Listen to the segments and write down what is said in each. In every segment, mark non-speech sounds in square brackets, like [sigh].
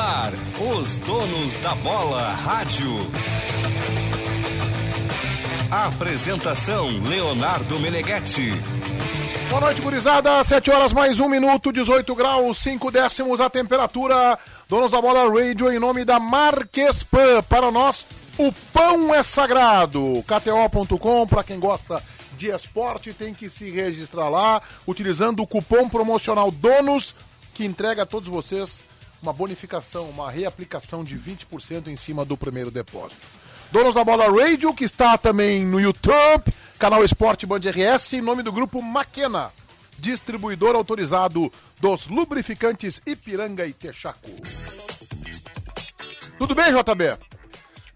ar, os donos da bola rádio. Apresentação Leonardo Meneghetti. Boa noite, gurizada. 7 horas mais um minuto, 18 graus, 5 décimos a temperatura. Donos da bola radio em nome da Marques Pan. Para nós, o pão é sagrado. KTO.com, para quem gosta de esporte, tem que se registrar lá, utilizando o cupom promocional DONOS, que entrega a todos vocês uma bonificação, uma reaplicação de 20% em cima do primeiro depósito. Donos da Bola Radio, que está também no YouTube, canal Esporte Band RS, em nome do grupo Maquena, distribuidor autorizado dos lubrificantes Ipiranga e Texaco. Tudo bem, JB?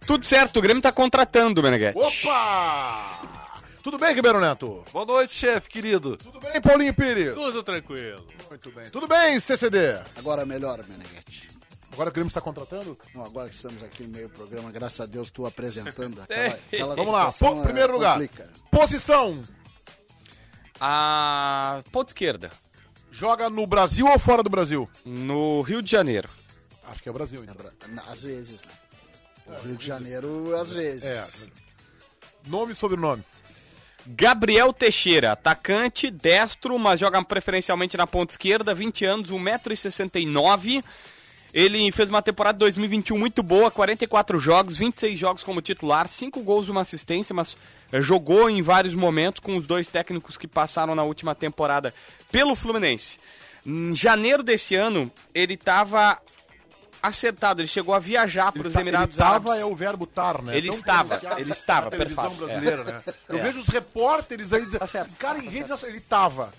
Tudo certo, o Grêmio tá contratando, Meneghete. Opa! Tudo bem, Ribeiro Neto? Boa noite, chefe, querido. Tudo bem, Paulinho Pires? Tudo tranquilo. Muito bem. Tudo bem, CCD? Agora melhor, Meneghete. Agora o Grêmio está contratando? Não, agora que estamos aqui no meio do programa, graças a Deus, tu apresentando [laughs] aquela, aquela Vamos lá, po- é, primeiro lugar. complica. Posição. A ponta esquerda, Joga no Brasil ou fora do Brasil? no Rio de Janeiro. Acho que é Brasil, então. Na- Às vezes, né? O Rio de Janeiro, às vezes. É. Nome e sobrenome. Gabriel Teixeira, atacante, destro, mas joga preferencialmente na ponta esquerda, 20 anos, 1,69m. Ele fez uma temporada 2021 muito boa, 44 jogos, 26 jogos como titular, 5 gols uma assistência, mas eh, jogou em vários momentos com os dois técnicos que passaram na última temporada pelo Fluminense. Em janeiro desse ano, ele estava acertado, ele chegou a viajar para os tá- Emirados ele Árabes. tava é o verbo tar, né? Ele estava, ele estava, perfeito, brasileira, né? Eu É. vejo os repórteres aí dizendo, Tá certo. cara, em rede nacional, ele tava.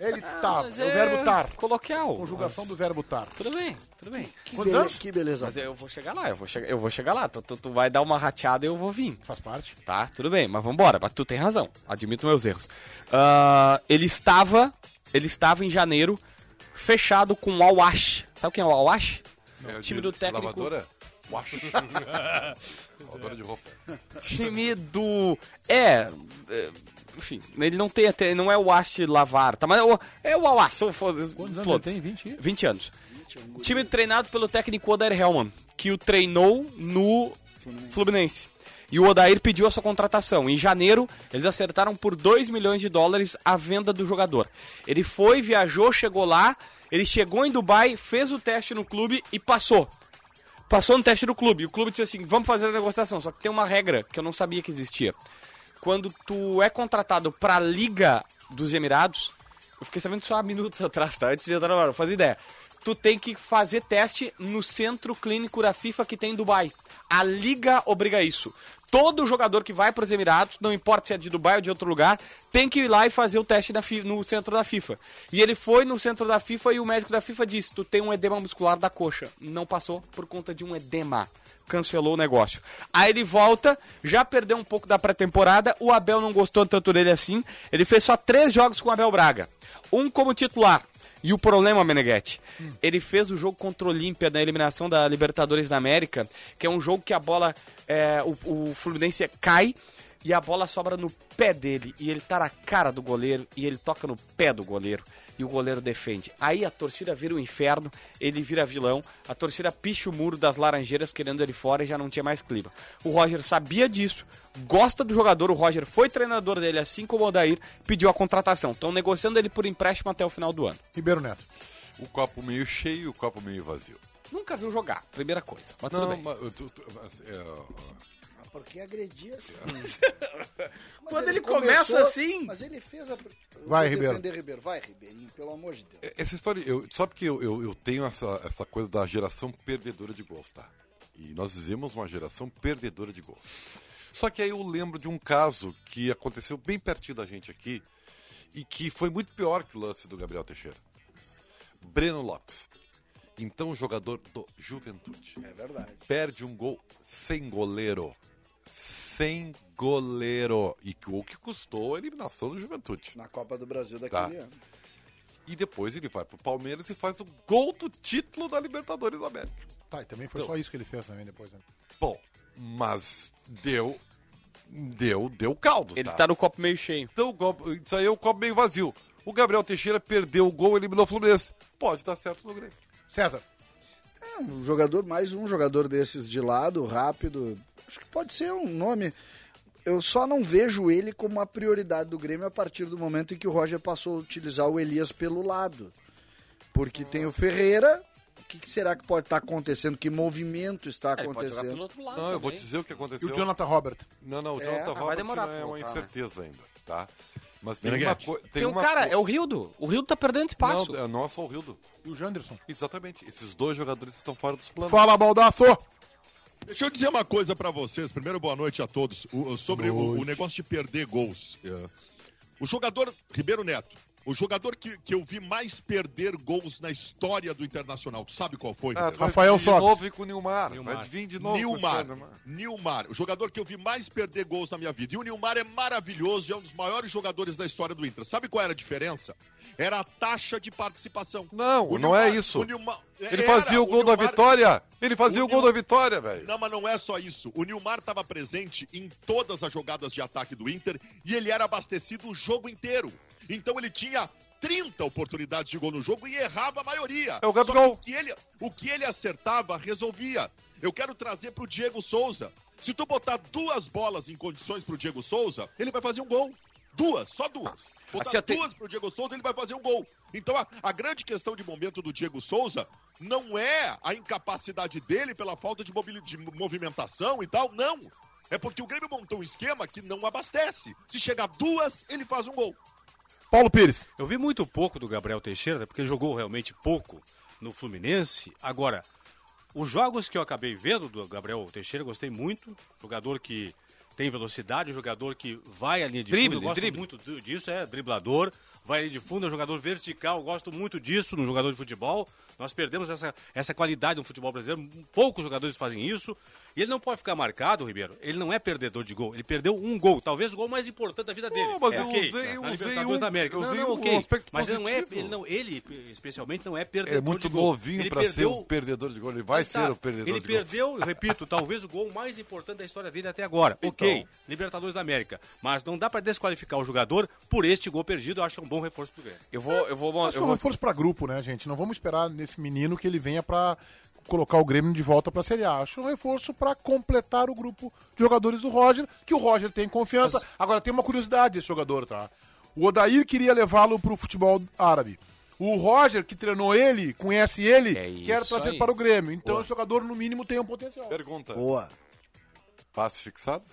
Ele tava. Mas É o verbo tar. Coloquial. Conjugação do verbo tar. Tudo bem, tudo bem. Que, Quantos bele- anos? que beleza. Mas eu vou chegar lá, eu vou chegar, eu vou chegar lá. Tu, tu- tu vai dar uma rateada e eu vou vir. Faz parte. Tá, tudo bem, mas vambora. Mas tu tem razão. Admito meus erros. Ah, ele estava. Ele estava em janeiro fechado com o Awash. Sabe quem é o Awash? É, time de do técnico. Lavadora? Wash. [laughs] Lavadora de roupa. Time do. É. é, Enfim, ele não tem até. Não é o Ash Lavar, tá? Mas é o, é o Awash. Quantos anos tem? 20? 20 anos. Time treinado pelo técnico Odair Hellman, que o treinou no Fluminense. E o Odair pediu a sua contratação. Em janeiro, eles acertaram por 2 milhões de dólares a venda do jogador. Ele foi, viajou, chegou lá, ele chegou em Dubai, fez o teste no clube e passou. Passou no teste do clube. E o clube disse assim: vamos fazer a negociação. Só que tem uma regra que eu não sabia que existia. Quando tu é contratado pra Liga dos Emirados, eu fiquei sabendo só há minutos [laughs] atrás, tá? Antes de entrar na hora, faz ideia. Tu tem que fazer teste no centro clínico da FIFA que tem em Dubai. A Liga obriga isso. Todo jogador que vai para os Emirados, não importa se é de Dubai ou de outro lugar, tem que ir lá e fazer o teste no centro da FIFA. E ele foi no centro da FIFA e o médico da FIFA disse: Tu tem um edema muscular da coxa. Não passou por conta de um edema. Cancelou o negócio. Aí ele volta, já perdeu um pouco da pré-temporada. O Abel não gostou tanto dele assim. Ele fez só três jogos com o Abel Braga. Um como titular. E o problema, Meneghetti, ele fez o jogo contra o Olímpia na eliminação da Libertadores da América, que é um jogo que a bola, é, o, o Fluminense cai e a bola sobra no pé dele. E ele tá na cara do goleiro e ele toca no pé do goleiro. E o goleiro defende. Aí a torcida vira o inferno, ele vira vilão, a torcida picha o muro das Laranjeiras querendo ele fora e já não tinha mais clima. O Roger sabia disso, gosta do jogador, o Roger foi treinador dele, assim como o Odair, pediu a contratação. Estão negociando ele por empréstimo até o final do ano. Ribeiro Neto. O copo meio cheio e o copo meio vazio. Nunca viu jogar, primeira coisa. Mas tudo bem. mas, tu- tu- mas, é, Porque agredia assim. [laughs] Mas Quando ele começa assim- Mas ele fez a. Eu Vai, Ribeiro. defender Ribeiro. Vai, Ribeirinho, pelo amor de Deus. essa história, eu, sabe que eu, eu, eu tenho essa, essa coisa da geração perdedora de gols, tá? E nós fizemos uma geração perdedora de gols. Só que aí eu lembro de um caso que aconteceu bem pertinho da gente aqui e que foi muito pior que o lance do Gabriel Teixeira. Breno Lopes. Então jogador do Juventude. É verdade. perde um gol sem goleiro. Sem goleiro. E o que custou a eliminação do Juventude. Na Copa do Brasil daquele Tá. ano. E depois ele vai pro Palmeiras e faz o gol do título da Libertadores da América. Tá, e também foi Não. só isso que ele fez também depois, né? Bom, mas deu. Deu, deu caldo. Ele tá? tá no copo meio cheio. Então, o copo- isso aí é o copo meio vazio. O Gabriel Teixeira perdeu o gol e eliminou o Fluminense. Pode dar certo no Grêmio. César. É, um jogador, mais um jogador desses de lado, rápido. Acho que pode ser um nome. Eu só não vejo ele como uma prioridade do Grêmio a partir do momento em que o Roger passou a utilizar o Elias pelo lado. Porque tem o Ferreira. O que, que será que pode estar acontecendo? Que movimento está Ele pode jogar pelo acontecendo? outro lado Não, eu vou te dizer o que E aconteceu. o Jonathan Robert. Não, não, o É, Jonathan ah, vai Robert demorar é uma né? incerteza ainda, tá? Mas tem Meneghete, uma coisa... Tem um uma cara, co- é o Rildo. O Rildo tá perdendo espaço. Não, é não é só o Rildo. E o Janderson. Exatamente. Esses dois jogadores estão fora dos planos. Fala, Baldaço! Deixa eu dizer uma coisa pra vocês. Primeiro, boa noite a todos. O- sobre o, o negócio de perder gols. É, O jogador, Ribeiro Neto, o jogador que, que eu vi mais perder gols na história do Internacional, tu sabe qual foi? Ah, Rafael vir de Sobis. novo e com o Nilmar. Nilmar. Vai de novo. Nilmar, cara, Nilmar, o jogador que eu vi mais perder gols na minha vida. E o Nilmar é maravilhoso e é um dos maiores jogadores da história do Inter. Sabe qual era a diferença? Era a taxa de participação. Não, O não é isso. o Nilmar- Ele era, fazia o gol da Nilmar- vitória. Ele fazia o o, gol Nil- da vitória, velho. Não, mas não é só isso. O Nilmar estava presente em todas as jogadas de ataque do Inter e ele era abastecido o jogo inteiro. Então ele tinha 30 oportunidades de gol no jogo e errava a maioria. É o Só que o ele, o que ele acertava, resolvia. Eu quero trazer pro Diego Souza. Se tu botar duas bolas em condições pro Diego Souza, ele vai fazer um gol. Duas, só duas. Botar Assim, te- duas pro Diego Souza, ele vai fazer um gol. Então a, a grande questão de momento do Diego Souza não é a incapacidade dele pela falta de, mobili- de movimentação e tal, não. É porque o Grêmio montou um esquema que não abastece. Se chegar duas, ele faz um gol. Paulo Pires. Eu vi muito pouco do Gabriel Teixeira, porque ele jogou realmente pouco no Fluminense. Agora, os jogos que eu acabei vendo do Gabriel Teixeira, eu gostei muito. Jogador que tem velocidade, jogador que vai à linha de Drible, fundo. Eu gosto drible. muito disso, é driblador, vai de fundo, é um jogador vertical. Gosto muito disso no jogador de futebol. Nós perdemos essa, essa qualidade no futebol brasileiro. Poucos jogadores fazem isso. E ele não pode ficar marcado, Ribeiro. Ele não é perdedor de gol. Ele perdeu um gol, talvez o gol mais importante da vida dele. Não, mas É, eu ok, usei- eu na usei Libertadores um- da América. eu Não, usei não, um ok. aspecto Mas ele não, é, positivo. ele não, ele especialmente não é perdedor É muito de gol. novinho Ele pra ser o perdedor de gol. Ele vai Tá, ser o perdedor Ele de gol. perdeu, repito, talvez o gol mais importante da história dele até agora. Ok, Então. Libertadores da América. Mas não dá pra desqualificar o jogador por este gol perdido. Eu acho que é um bom reforço pro Grêmio. Eu vou, eu vou, Acho que é eu um vou reforço pra grupo, né, gente? Não vamos esperar nesse menino que ele venha pra colocar o Grêmio de volta pra Série A. Acho um reforço pra completar o grupo de jogadores do Roger, que o Roger tem confiança. Agora, tem uma curiosidade desse jogador, tá? O Odair queria levá-lo pro futebol árabe. O Roger, que treinou ele, conhece ele, É quer trazer aí. para o Grêmio. Então, esse jogador, no mínimo, tem um potencial. Pergunta. Boa. Passe fixado?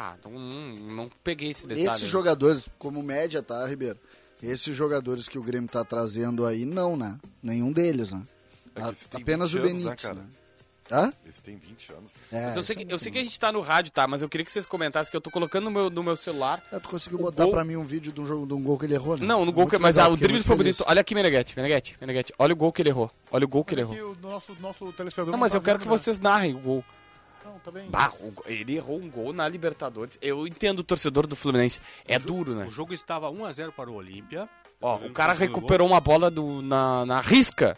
Ah, não, não, não peguei esse detalhe. Esses jogadores, como média, tá, Ribeiro? Esses jogadores que o Grêmio tá trazendo aí, não, né? Nenhum deles, né? É A- esse tem Apenas 20 o anos, né, Benítez, cara? né? Hã? Eles têm 20 anos. É, Mas eu sei, que, é eu sei que a gente tá no rádio, tá? Mas eu queria que vocês comentassem que eu tô colocando no meu, no meu celular. Ah, tu conseguiu botar gol- pra mim um vídeo de um, jogo, de um gol que ele errou, né? Não, no gol que. Mas ah, o drible foi bonito. Olha aqui, Meneghete, Meneghete, Meneghete. Olha o gol que ele errou. Olha o gol que ele Aqui, errou. o nosso, nosso telespectador Não, mas tá eu quero que né? vocês narrem o gol. Tá bem. Bah, o ele errou um gol na Libertadores. Eu entendo o torcedor do Fluminense. É duro, né? O jogo estava 1x0 para o Olímpia. Ó, o cara o recuperou uma bola do, na, na risca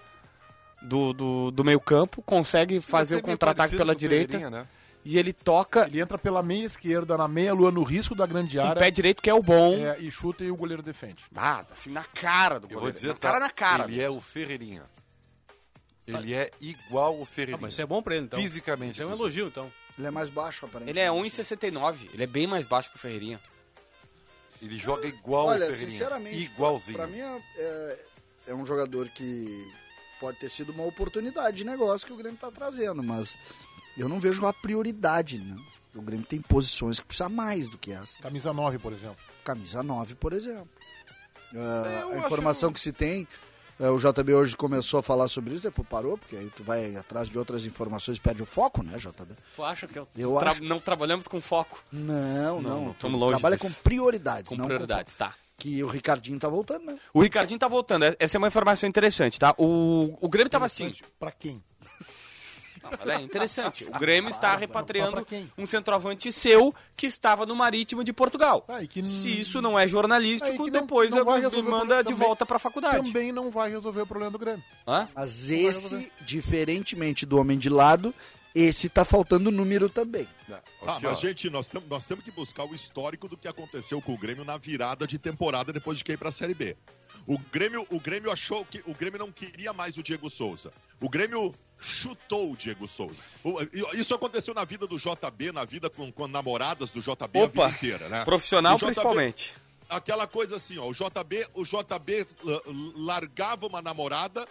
do, do, do meio campo, consegue fazer o é meio contra-ataque pela o direita né? e ele toca Ele entra pela meia esquerda, na meia lua, no risco da grande com o área. pé direito, que é o bom. é, e chuta e o goleiro defende. Ah, assim, na cara do Eu goleiro. vou dizer, na tá, cara na cara. ele é o Ferreirinha. Ele é igual o Ah, Ferreirinha. mas isso é bom pra ele, então. Fisicamente, Isso é um inclusive. elogio, então. Ele é mais baixo, aparentemente. Ele é 1,69. Ele é bem mais baixo que o Ferreirinha. Ele joga igual o Olha, Ferreirinha. sinceramente, Igualzinho. pra mim é, é- é um jogador que pode ter sido uma oportunidade de negócio que o Grêmio tá trazendo, mas eu não vejo uma prioridade, né? O Grêmio tem posições que precisa mais do que essa. Camisa 9, por exemplo. Camisa 9, por exemplo. Ah, a acho- informação que se tem, o JB hoje começou a falar sobre isso, depois parou, porque aí tu vai atrás de outras informações e perde o foco, né, JB? Tu acha que eu, Eu tra- acho- não trabalhamos com foco? Não, não. não, tu tamo longe trabalha disso. com prioridades, Com não prioridades, tá. foco. Que o Ricardinho tá voltando, né? O Ricardinho tá voltando. Essa é uma informação interessante, tá? O, o Grêmio tava assim. Pra quem? Não, é interessante. O Grêmio está repatriando um centroavante seu que estava no Marítimo de Portugal. Ah, e Se isso não é jornalístico, não- depois não me manda de volta pra faculdade. Também não vai resolver o problema do Grêmio. Hã? Mas esse, diferentemente do homem de lado, esse tá faltando número também. Ah, mas, ó. gente, nós, tem- nós temos que buscar o histórico do que aconteceu com o Grêmio na virada de temporada depois de cair pra Série B. O Grêmio, o Grêmio achou que o Grêmio não queria mais o Diego Souza. O Grêmio chutou o Diego Souza. Isso aconteceu na vida do JB, na vida com, com namoradas do JB Opa, a vida inteira, né? Profissional JB principalmente. aquela coisa assim, ó, o JB, o JB la- largava uma namorada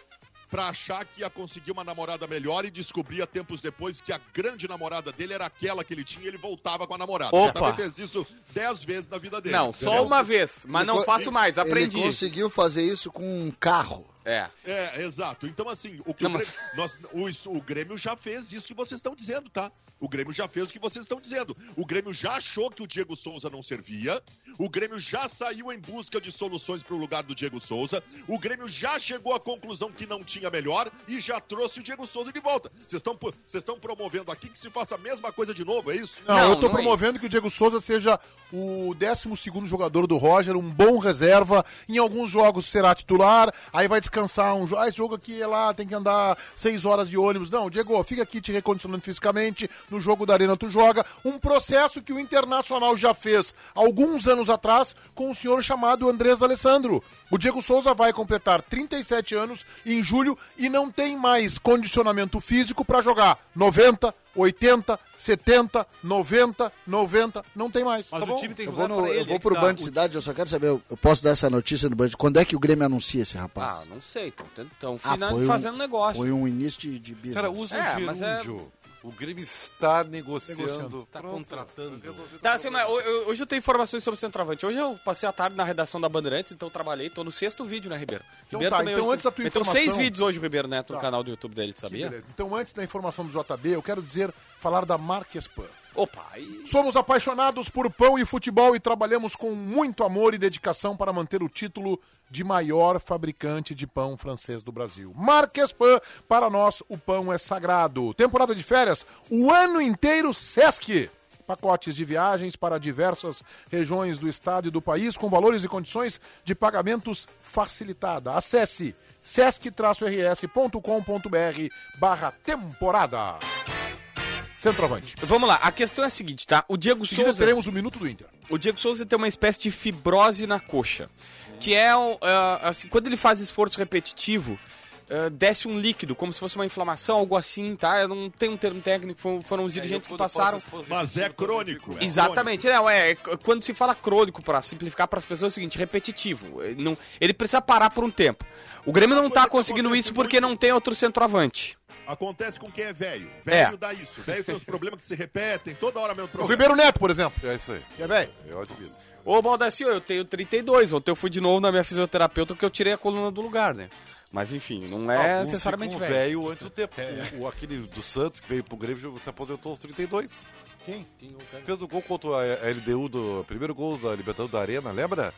pra achar que ia conseguir uma namorada melhor e descobria tempos depois que a grande namorada dele era aquela que ele tinha e ele voltava com a namorada. Opa. Fez isso dez vezes na vida dele. Não, só entendeu? uma vez, mas não Ele co- faço mais, Ele aprendi. conseguiu fazer isso com um carro. É. É, exato. Então, assim, o, que Não, o, mas- Grêmio, nós- o, o Grêmio já fez isso que vocês estão dizendo, tá? O Grêmio já fez o que vocês estão dizendo. O Grêmio já achou que o Diego Souza não servia. O Grêmio já saiu em busca de soluções para o lugar do Diego Souza. O Grêmio já chegou à conclusão que não tinha melhor e já trouxe o Diego Souza de volta. Vocês estão po- vocês estão promovendo aqui que se faça a mesma coisa de novo, é isso? Não, Não, eu tô não é promovendo que o Diego Souza seja o 12 jogador do Roger, um bom reserva. Em alguns jogos será titular, aí vai descansar um jogo. Ah, esse jogo aqui é lá, tem que andar seis horas de ônibus. Não, Diego, fica aqui te recondicionando fisicamente. No jogo da Arena tu joga. Um processo que o Internacional já fez alguns anos atrás com um senhor chamado Andrés D'Alessandro. O Diego Souza vai completar 37 anos em julho e não tem mais condicionamento físico para jogar 90, 80, 70, 90, 90, não tem mais. Mas tá o bom? time tem que Eu vou, no, ele. eu vou é pro tá. Band de Cidade, eu só quero saber, eu posso dar essa notícia no Band. Quando é que o Grêmio anuncia esse rapaz? Ah, não sei, estão Ah, foi um- fazendo negócio. Foi um início de, de business. Cara, usa É, o mas é- gerúndio. O Grêmio está negociando. Negociando. Está Pronto, contratando. Tá, o assim, hoje eu tenho informações sobre o centroavante. Hoje eu passei a tarde na redação da Bandeirantes, então eu trabalhei, tô no sexto vídeo, né, Ribeiro? Então Ribeiro tá, também então hoje antes da tem- tua Então informação- seis vídeos hoje, o Ribeiro Neto, no Tá. canal do YouTube dele, sabia? Beleza. Então, antes da informação do JB, eu quero dizer, falar da Marques Pan. Opa, aí... Somos apaixonados por pão e futebol e trabalhamos com muito amor e dedicação para manter o título de maior fabricante de pão francês do Brasil. Marques Pan, para nós o pão é sagrado. Temporada de férias, o ano inteiro Sesc. Pacotes de viagens para diversas regiões do estado e do país com valores e condições de pagamentos facilitada. Acesse sesc-rs.com.br barra temporada. Centroavante. Vamos lá, a questão é a seguinte, tá? O Diego seguida Souza... teremos o Minuto do Inter. O Diego Souza tem uma espécie de fibrose na coxa, que é, um, ah, assim, quando ele faz esforço repetitivo, ah, desce um líquido, como se fosse uma inflamação, algo assim, tá? Eu não tenho um termo técnico, foram, foram os dirigentes que É, quando passaram. esforço Mas é crônico. É Exatamente, não, é, é, quando se fala crônico, para simplificar para as pessoas, é o seguinte, repetitivo. Ele, não, ele precisa parar por um tempo. O Grêmio não tá que conseguindo isso porque muito- não tem outro centroavante. Acontece com quem é velho. É. Velho dá isso. Velho tem os [laughs] problemas que se repetem, toda hora mesmo O problema. Ribeiro Neto, por exemplo. É isso aí. Que é velho. Eu admito. Ô, Baldacio, eu tenho 32, ontem eu fui de novo na minha fisioterapeuta porque eu tirei a coluna do lugar, né? Mas enfim, não é Alguns necessariamente velho. velho antes do tempo. [laughs] O, o- aquele do Santos, que veio pro Grêmio, se aposentou aos 32. Quem? Fez o gol contra a a LDU, do primeiro gol da Libertadores da Arena, lembra?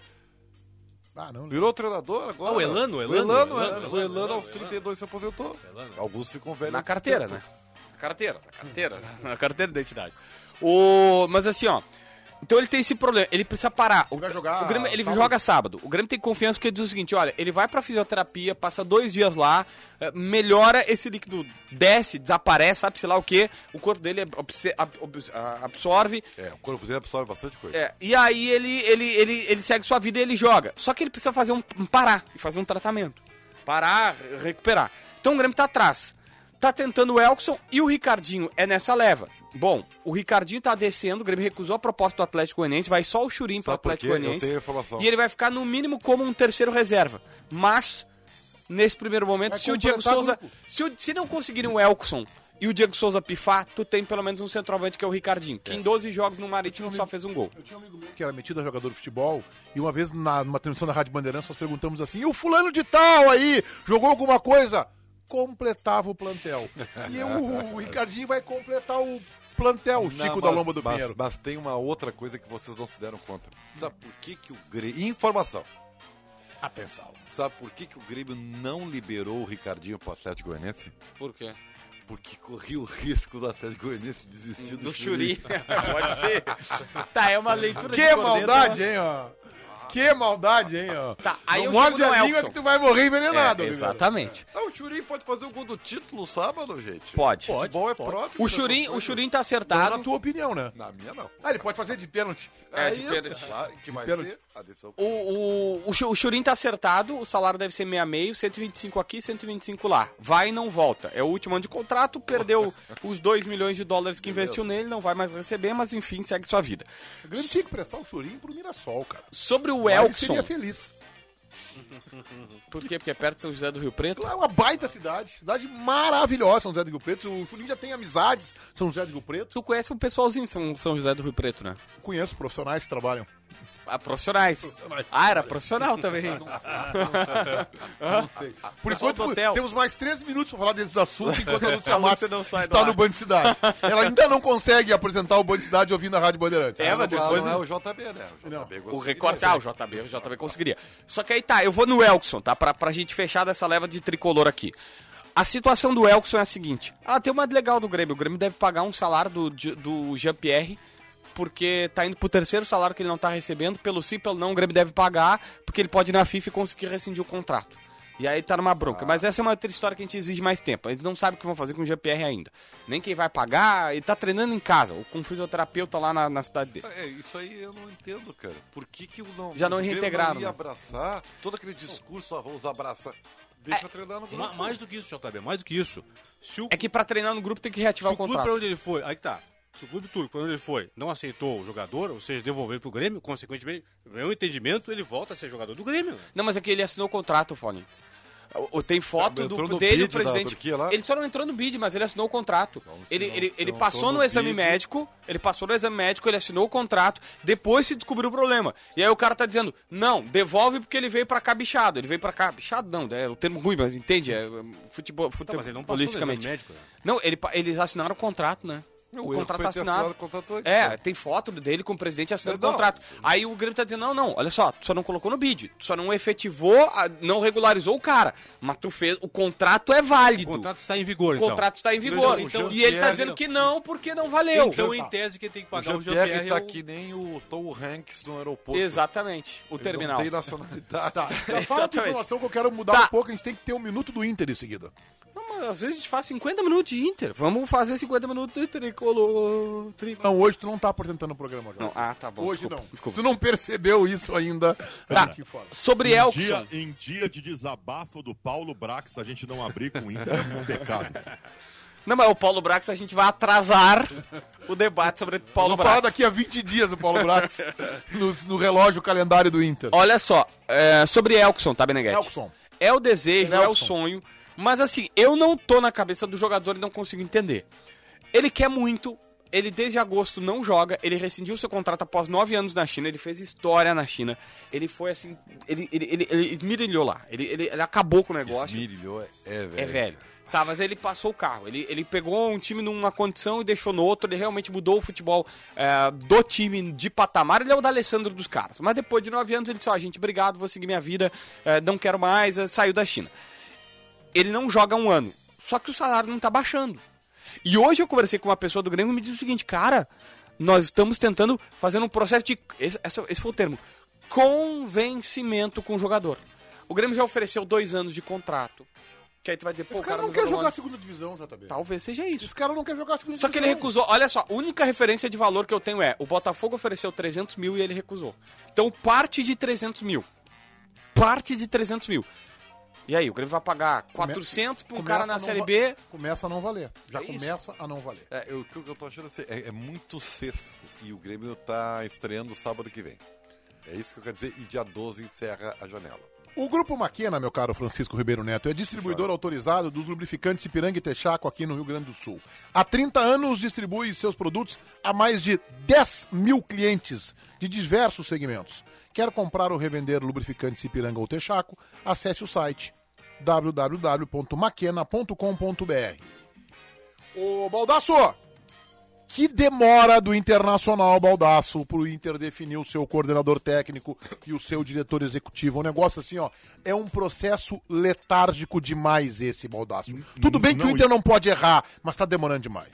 Ah, não. Virou treinador agora. Ah, o Elano, o O Elano, Elano, o é. Elano, o Elano Elano, aos 32 se aposentou. Alguns ficam velhos. Na carteira, né? Na carteira, na carteira, [laughs] na carteira de identidade. O... Mas assim, ó. Então ele tem esse problema, ele precisa parar. O, jogar o Grêmio, ele sábado? joga sábado. O Grêmio tem confiança porque ele diz o seguinte: olha, ele vai pra fisioterapia, passa dois dias lá, eh, melhora esse líquido, desce, desaparece, sabe, sei lá o que, o corpo dele absorve. É, o corpo dele absorve bastante coisa. É, e aí ele, ele, ele, ele segue sua vida e ele joga. Só que ele precisa fazer um, um parar e fazer um tratamento. Parar, recuperar. Então o Grêmio tá atrás. Tá tentando o Elkson e o Ricardinho é nessa leva. Bom, o Ricardinho tá descendo, o Grêmio recusou a proposta do Atlético Goianiense, vai só o Churim pro Atlético Goianiense. E ele vai ficar no mínimo como um terceiro reserva. Mas, nesse primeiro momento, Vai se o Diego Souza. Se, o- se não conseguirem o Elkson e o Diego Souza pifar, tu tem pelo menos um centroavante que é o Ricardinho, que em 12 jogos no Marítimo só fez um gol. Eu tinha um amigo meu que era metido a jogador de futebol e uma vez na, numa transmissão da Rádio Bandeirantes nós perguntamos assim: e o fulano de tal aí jogou alguma coisa? Completava o plantel. [laughs] E o, o Ricardinho vai completar o plantel, o Não, Chico da mas- Lomba do mas, Pinheiro. mas tem uma outra coisa que vocês não se deram conta. Sabe por que, que o Grêmio. Informação. Atenção. Sabe por que, que o Grêmio não liberou o Ricardinho pro Atlético Goianiense? Por quê? Porque corria o risco do Atlético Goianiense desistir do, Do Churim. [laughs] Pode ser. Tá, é uma leitura Que de corneta. maldade, hein, ó. Que maldade, hein, ó. Tá, aí Não eu morde a língua Elkson. que tu vai morrer envenenado. É, exatamente. Ah, o Churin pode fazer o gol do título sábado, gente. Pode. Futebol é próprio. O Churin, o Churin tá Não, acertado. na tua opinião, né? Na minha, não. Ah, ele pode fazer de pênalti. É, É, de isso, pênalti. claro, que vai pênalti. ser a decisão. O, o, o, o Churin tá acertado, o salário deve ser meia meio, 125 aqui, 125 lá. Vai e não volta. É o último ano de contrato, perdeu [laughs] os 2 milhões de dólares que investiu nele, não vai mais receber, mas enfim, segue sua vida. O Grêmio tinha que prestar o chorinho pro Mirassol, cara. Sobre o Ele Elkson, seria feliz. por quê? Porque é perto de São José do Rio Preto? É uma baita cidade. Cidade maravilhosa, São José do Rio Preto. O Churinho já tem amizades, São José do Rio Preto. Tu conhece o pessoalzinho de São, São José do Rio Preto, né? Conheço profissionais que trabalham. Ah, profissionais. Profissionais. Ah, era profissional também. [laughs] Não sei. Por Pessoal enquanto, hotel. temos mais três minutos para falar desses assuntos enquanto a [laughs] Lúcia A Matos não sai está no. Band Cidade. Ela ainda não consegue apresentar o Band Cidade ouvindo a Rádio Bandeirantes. É, mas Não, depois... não é o JB, né? O JB O gostaria recorte, ah, o JB, o JB conseguiria. Só que aí tá, eu vou no Elkson, tá? Pra, pra gente fechar dessa leva de tricolor aqui. A situação do Elkson é a seguinte. Ah, tem uma legal do Grêmio. O Grêmio deve pagar um salário do, do Jean-Pierre, porque tá indo pro terceiro salário que ele não tá recebendo. Pelo sim, pelo não, o Grêmio deve pagar, porque ele pode ir na FIFA e conseguir rescindir o contrato. E aí tá numa bronca. Mas essa é uma outra história que a gente exige mais tempo. Eles não sabem o que vão fazer com o GPR ainda. Nem quem vai pagar. Ele tá treinando em casa, ou com um fisioterapeuta lá na, na cidade dele. É, isso aí eu não entendo, cara. Por que que o não, Já não o reintegraram, Não ia né? abraçar todo aquele discurso, ah, vamos abraçar. Deixa treinar no grupo. Ma- mais do que isso, JB, mais do que isso. Se o, É que pra treinar no grupo tem que se reativar o o clube contrato. pra onde ele foi, aí que tá. Se o clube turco, onde ele foi, não aceitou o jogador, ou seja, devolveu pro Grêmio, consequentemente, meu entendimento, ele volta a ser jogador do Grêmio. Não, mas é que ele assinou o contrato, Fone. O- o- Tem foto Entrou do, no dele, o presidente. Turquia lá? Ele só não entrou no bid, mas ele assinou o contrato. ele não- ele, ele passou no no exame médico, ele passou no exame médico, ele assinou o contrato, depois se descobriu o problema. E aí o cara tá dizendo, não, devolve porque ele veio pra cá bichado. Ele veio pra cá, bichado não, é o termo ruim, mas entende? É um, futebol, Tá, futebol mas ele não passou no exame politicamente. médico, né? Não, ele, eles assinaram o contrato, né? O o contrato tá assinado. assinado o contrato antes, é, né? tem foto dele com o presidente assinando o Não. contrato. Aí o Grêmio tá dizendo, não, não, olha só, tu só não colocou no bid, tu só não efetivou, a- não regularizou o cara, mas tu fez, o contrato é O válido. contrato está em vigor, O então. contrato está em vigor. Então, o e ele tá dizendo que não, porque não valeu. Então, em tese, quem tem que O pagar o Jean-Pierre Jean-Pierre tá é o... que nem o Tom Hanks no aeroporto. Exatamente, o Ele terminal. Não tem nacionalidade. [laughs] Tá, fala a tua Exatamente. informação que eu quero mudar Tá. um pouco. A gente tem que ter um minuto do Inter em seguida. Às vezes a gente faz 50 minutos de Inter. Vamos fazer 50 minutos de tricolor. tricolor. Não, hoje tu não tá apresentando o programa, João. Não, ah, tá bom. Hoje desculpa, não. Desculpa. Se tu não percebeu isso ainda, Tá. Sobre Em Elkson. dia, em dia de desabafo do Paulo Brax, a gente não abrir com o Inter é um pecado. [laughs] Não, mas o Paulo Brax a gente vai atrasar o debate sobre Paulo Vamos falar Brax. daqui a 20 dias do Paulo Brax [laughs] no, no relógio calendário do Inter. Olha só, é, sobre Elkson, tá, Beneguete? Elkson. É o desejo, é o Elkson. sonho. Mas assim, eu não tô na cabeça do jogador e não consigo entender. Ele quer muito, ele desde agosto não joga, ele rescindiu seu contrato após nove anos na China, ele fez história na China. Ele foi assim, ele, ele, ele, ele esmirilhou lá, ele, ele, ele acabou com o negócio. Esmirilhou, é, é, velho. É velho. Tá, mas ele passou o carro. Ele, ele pegou um time numa condição e deixou no outro. Ele realmente mudou o futebol é, do time de patamar. Ele é o da Alessandro dos caras. Mas depois de nove anos ele disse: Ó, gente, obrigado, vou seguir minha vida, é, não quero mais. é, saiu da China. Ele não joga um ano. Só que o salário não tá baixando. E hoje eu conversei com uma pessoa do Grêmio e me disse o seguinte: cara, nós estamos tentando fazer um processo de. Esse, esse foi o termo. Convencimento com o jogador. O Grêmio já ofereceu dois anos de contrato. Que aí tu vai dizer, pô, Esse cara cara não quer jogou jogar ano. segunda divisão, JB. Talvez seja isso. Esse cara não quer jogar segunda Só que ele divisão. recusou. Olha só, a única referência de valor que eu tenho é: o Botafogo ofereceu 300 mil e ele recusou. Então parte de 300 mil. Parte de 300 mil. E aí, o Grêmio vai pagar 400 pra um cara na Série B. Começa a não valer. Já É isso. começa a não valer. É, eu- o que eu tô achando assim, é, é muito cesso. E o Grêmio tá estreando sábado que vem. É isso que eu quero dizer. E dia 12 encerra a janela. O Grupo Maquena, meu caro Francisco Ribeiro Neto, é distribuidor autorizado dos lubrificantes Ipiranga e Texaco aqui no Rio Grande do Sul. Há 30 anos distribui seus produtos a mais de 10 mil clientes de diversos segmentos. Quer comprar ou revender lubrificantes Ipiranga ou Texaco? Acesse o site www.maquena.com.br. Ô, Baldaço! Que demora do Internacional, Baldaço, pro Inter definir o seu coordenador técnico e o seu diretor executivo. Um negócio assim, ó, é um processo letárgico demais esse, Baldaço. Tudo bem que o não, Inter não pode errar, mas tá demorando demais.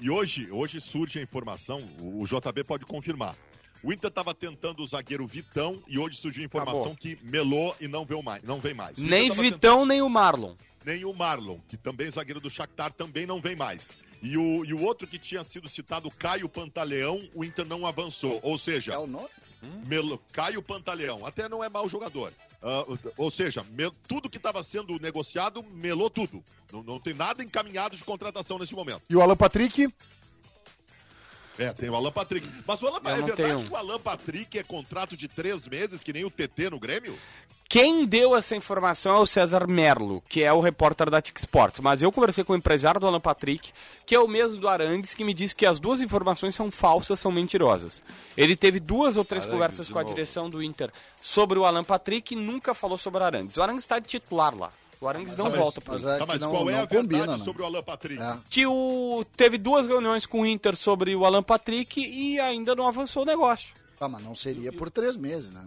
E hoje, hoje surge a informação, o o JB pode confirmar. O Inter estava tentando o zagueiro Vitão e hoje surgiu a informação que melou e não veio mais, não vem mais. Nem Vitão, nem o Marlon. nem o Marlon, que também é zagueiro do Shakhtar, também não vem mais. E o, e o outro que tinha sido citado, Caio Pantaleão, o Inter não avançou. Ou seja, É o nome? Melo- Caio Pantaleão, até não é mau jogador. Ah, ou seja, me- tudo que estava sendo negociado, melou tudo. Não, não tem nada encaminhado de contratação nesse momento. E o Alan Patrick? É, tem o Alan Patrick. Mas o Alan, Eu é verdade tenho. que o Alan Patrick é contrato de três meses, que nem o TT no Grêmio? Quem deu essa informação é o César Merlo, que é o repórter da TIC Sports. Mas eu conversei com o empresário do Alan Patrick, que é o mesmo do Arangues, que me disse que as duas informações são falsas, são mentirosas. Ele teve duas ou três Arangues, conversas com a novo. direção do Inter sobre o Alan Patrick e nunca falou sobre o Arangues. O Arangues está de titular lá. O Arangues não Mas- volta pro mas é Tá, mas não, qual é não a verdade combina, né? sobre o Alan Patrick? É. Que o... teve duas reuniões com o Inter sobre o Alan Patrick e ainda não avançou o negócio. Ah, mas não seria por três meses, né?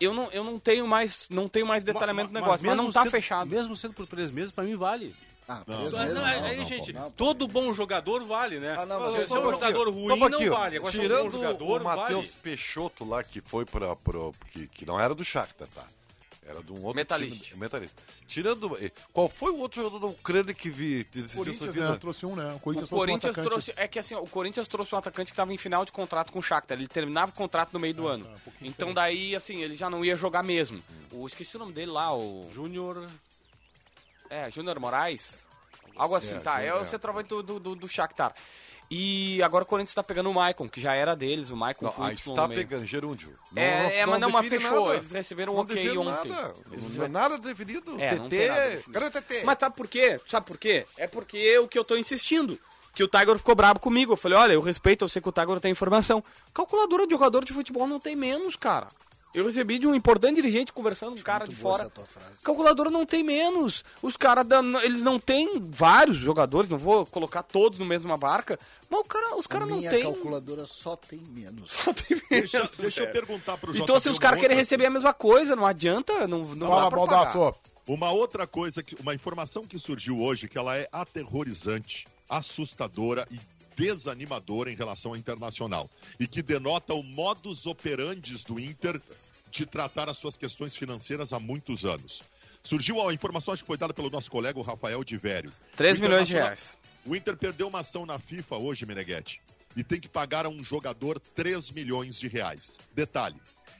Eu não, eu não tenho mais não tenho mais detalhamento do Ma- negócio, mas, não tá sendo- fechado. Mesmo sendo por três meses, pra mim vale. Ah, três Não, meses. não, não, aí, não, gente, não, todo bom jogador vale, né? Ah, não, mas se eu- se é um só um jogador ruim, um não vale. Agora, é um Tirando bom jogador, o Matheus vale. Peixoto lá, que foi pra, pro, que, que não era do Shakhtar, tá? Era de um outro Metalist. time. Metalist. Tirando... Qual foi o outro jogador da Ucrânia que vi, decidiu sua Corinthians, vida? né? Trouxe um, né? O O Corinthians, Corinthians trouxe um atacante. trouxe. É que assim, o Corinthians trouxe um atacante que estava em final de contrato com o Shakhtar. Ele terminava o contrato no meio do ano. então daí, assim, ele já não ia jogar mesmo. O, esqueci o nome dele lá, o. Júnior. É, Júnior Moraes. Algo assim, É, tá. É Júnior, o é. centroavante do, do, do, do Shakhtar. E agora o Corinthians tá pegando o Maicon, que já era deles, o Maicon Não, aí está pegando, gerúndio. É, é, mas não, mas fechou, nada. eles receberam um ok ontem. Nada. Eles- Não é nada definido. É, TT, definido. cadê o TT? Mas sabe por quê? Sabe por quê? É porque o que eu tô insistindo. Que o Tiger ficou brabo comigo. Eu falei, olha, eu respeito, eu sei que o Tiger tem informação. Calculadora de jogador de futebol não tem menos, cara. Eu recebi de um importante dirigente conversando com um cara de fora. essa tua frase. Calculadora não tem menos. Os caras, eles não têm vários jogadores, não vou colocar todos no mesma barca, mas o cara, os A caras não minha têm. calculadora só tem menos. Só tem Deixa, menos. deixa eu perguntar pro Então, assim, JP os caras querem outra- receber a mesma coisa, não adianta, não, não Fala, dá pra pagar. Baldasso. Uma outra coisa, que, uma informação que surgiu hoje, que ela é aterrorizante, assustadora e desanimadora em relação ao internacional. E que denota o modus operandi do Inter de tratar as suas questões financeiras há muitos anos. Surgiu a informação, acho que foi dada pelo nosso colega o Rafael de Vério. 3 O milhões de reais. O Inter perdeu uma ação na FIFA hoje, Meneghetti, e tem que pagar a um jogador 3 milhões de reais. Detalhe,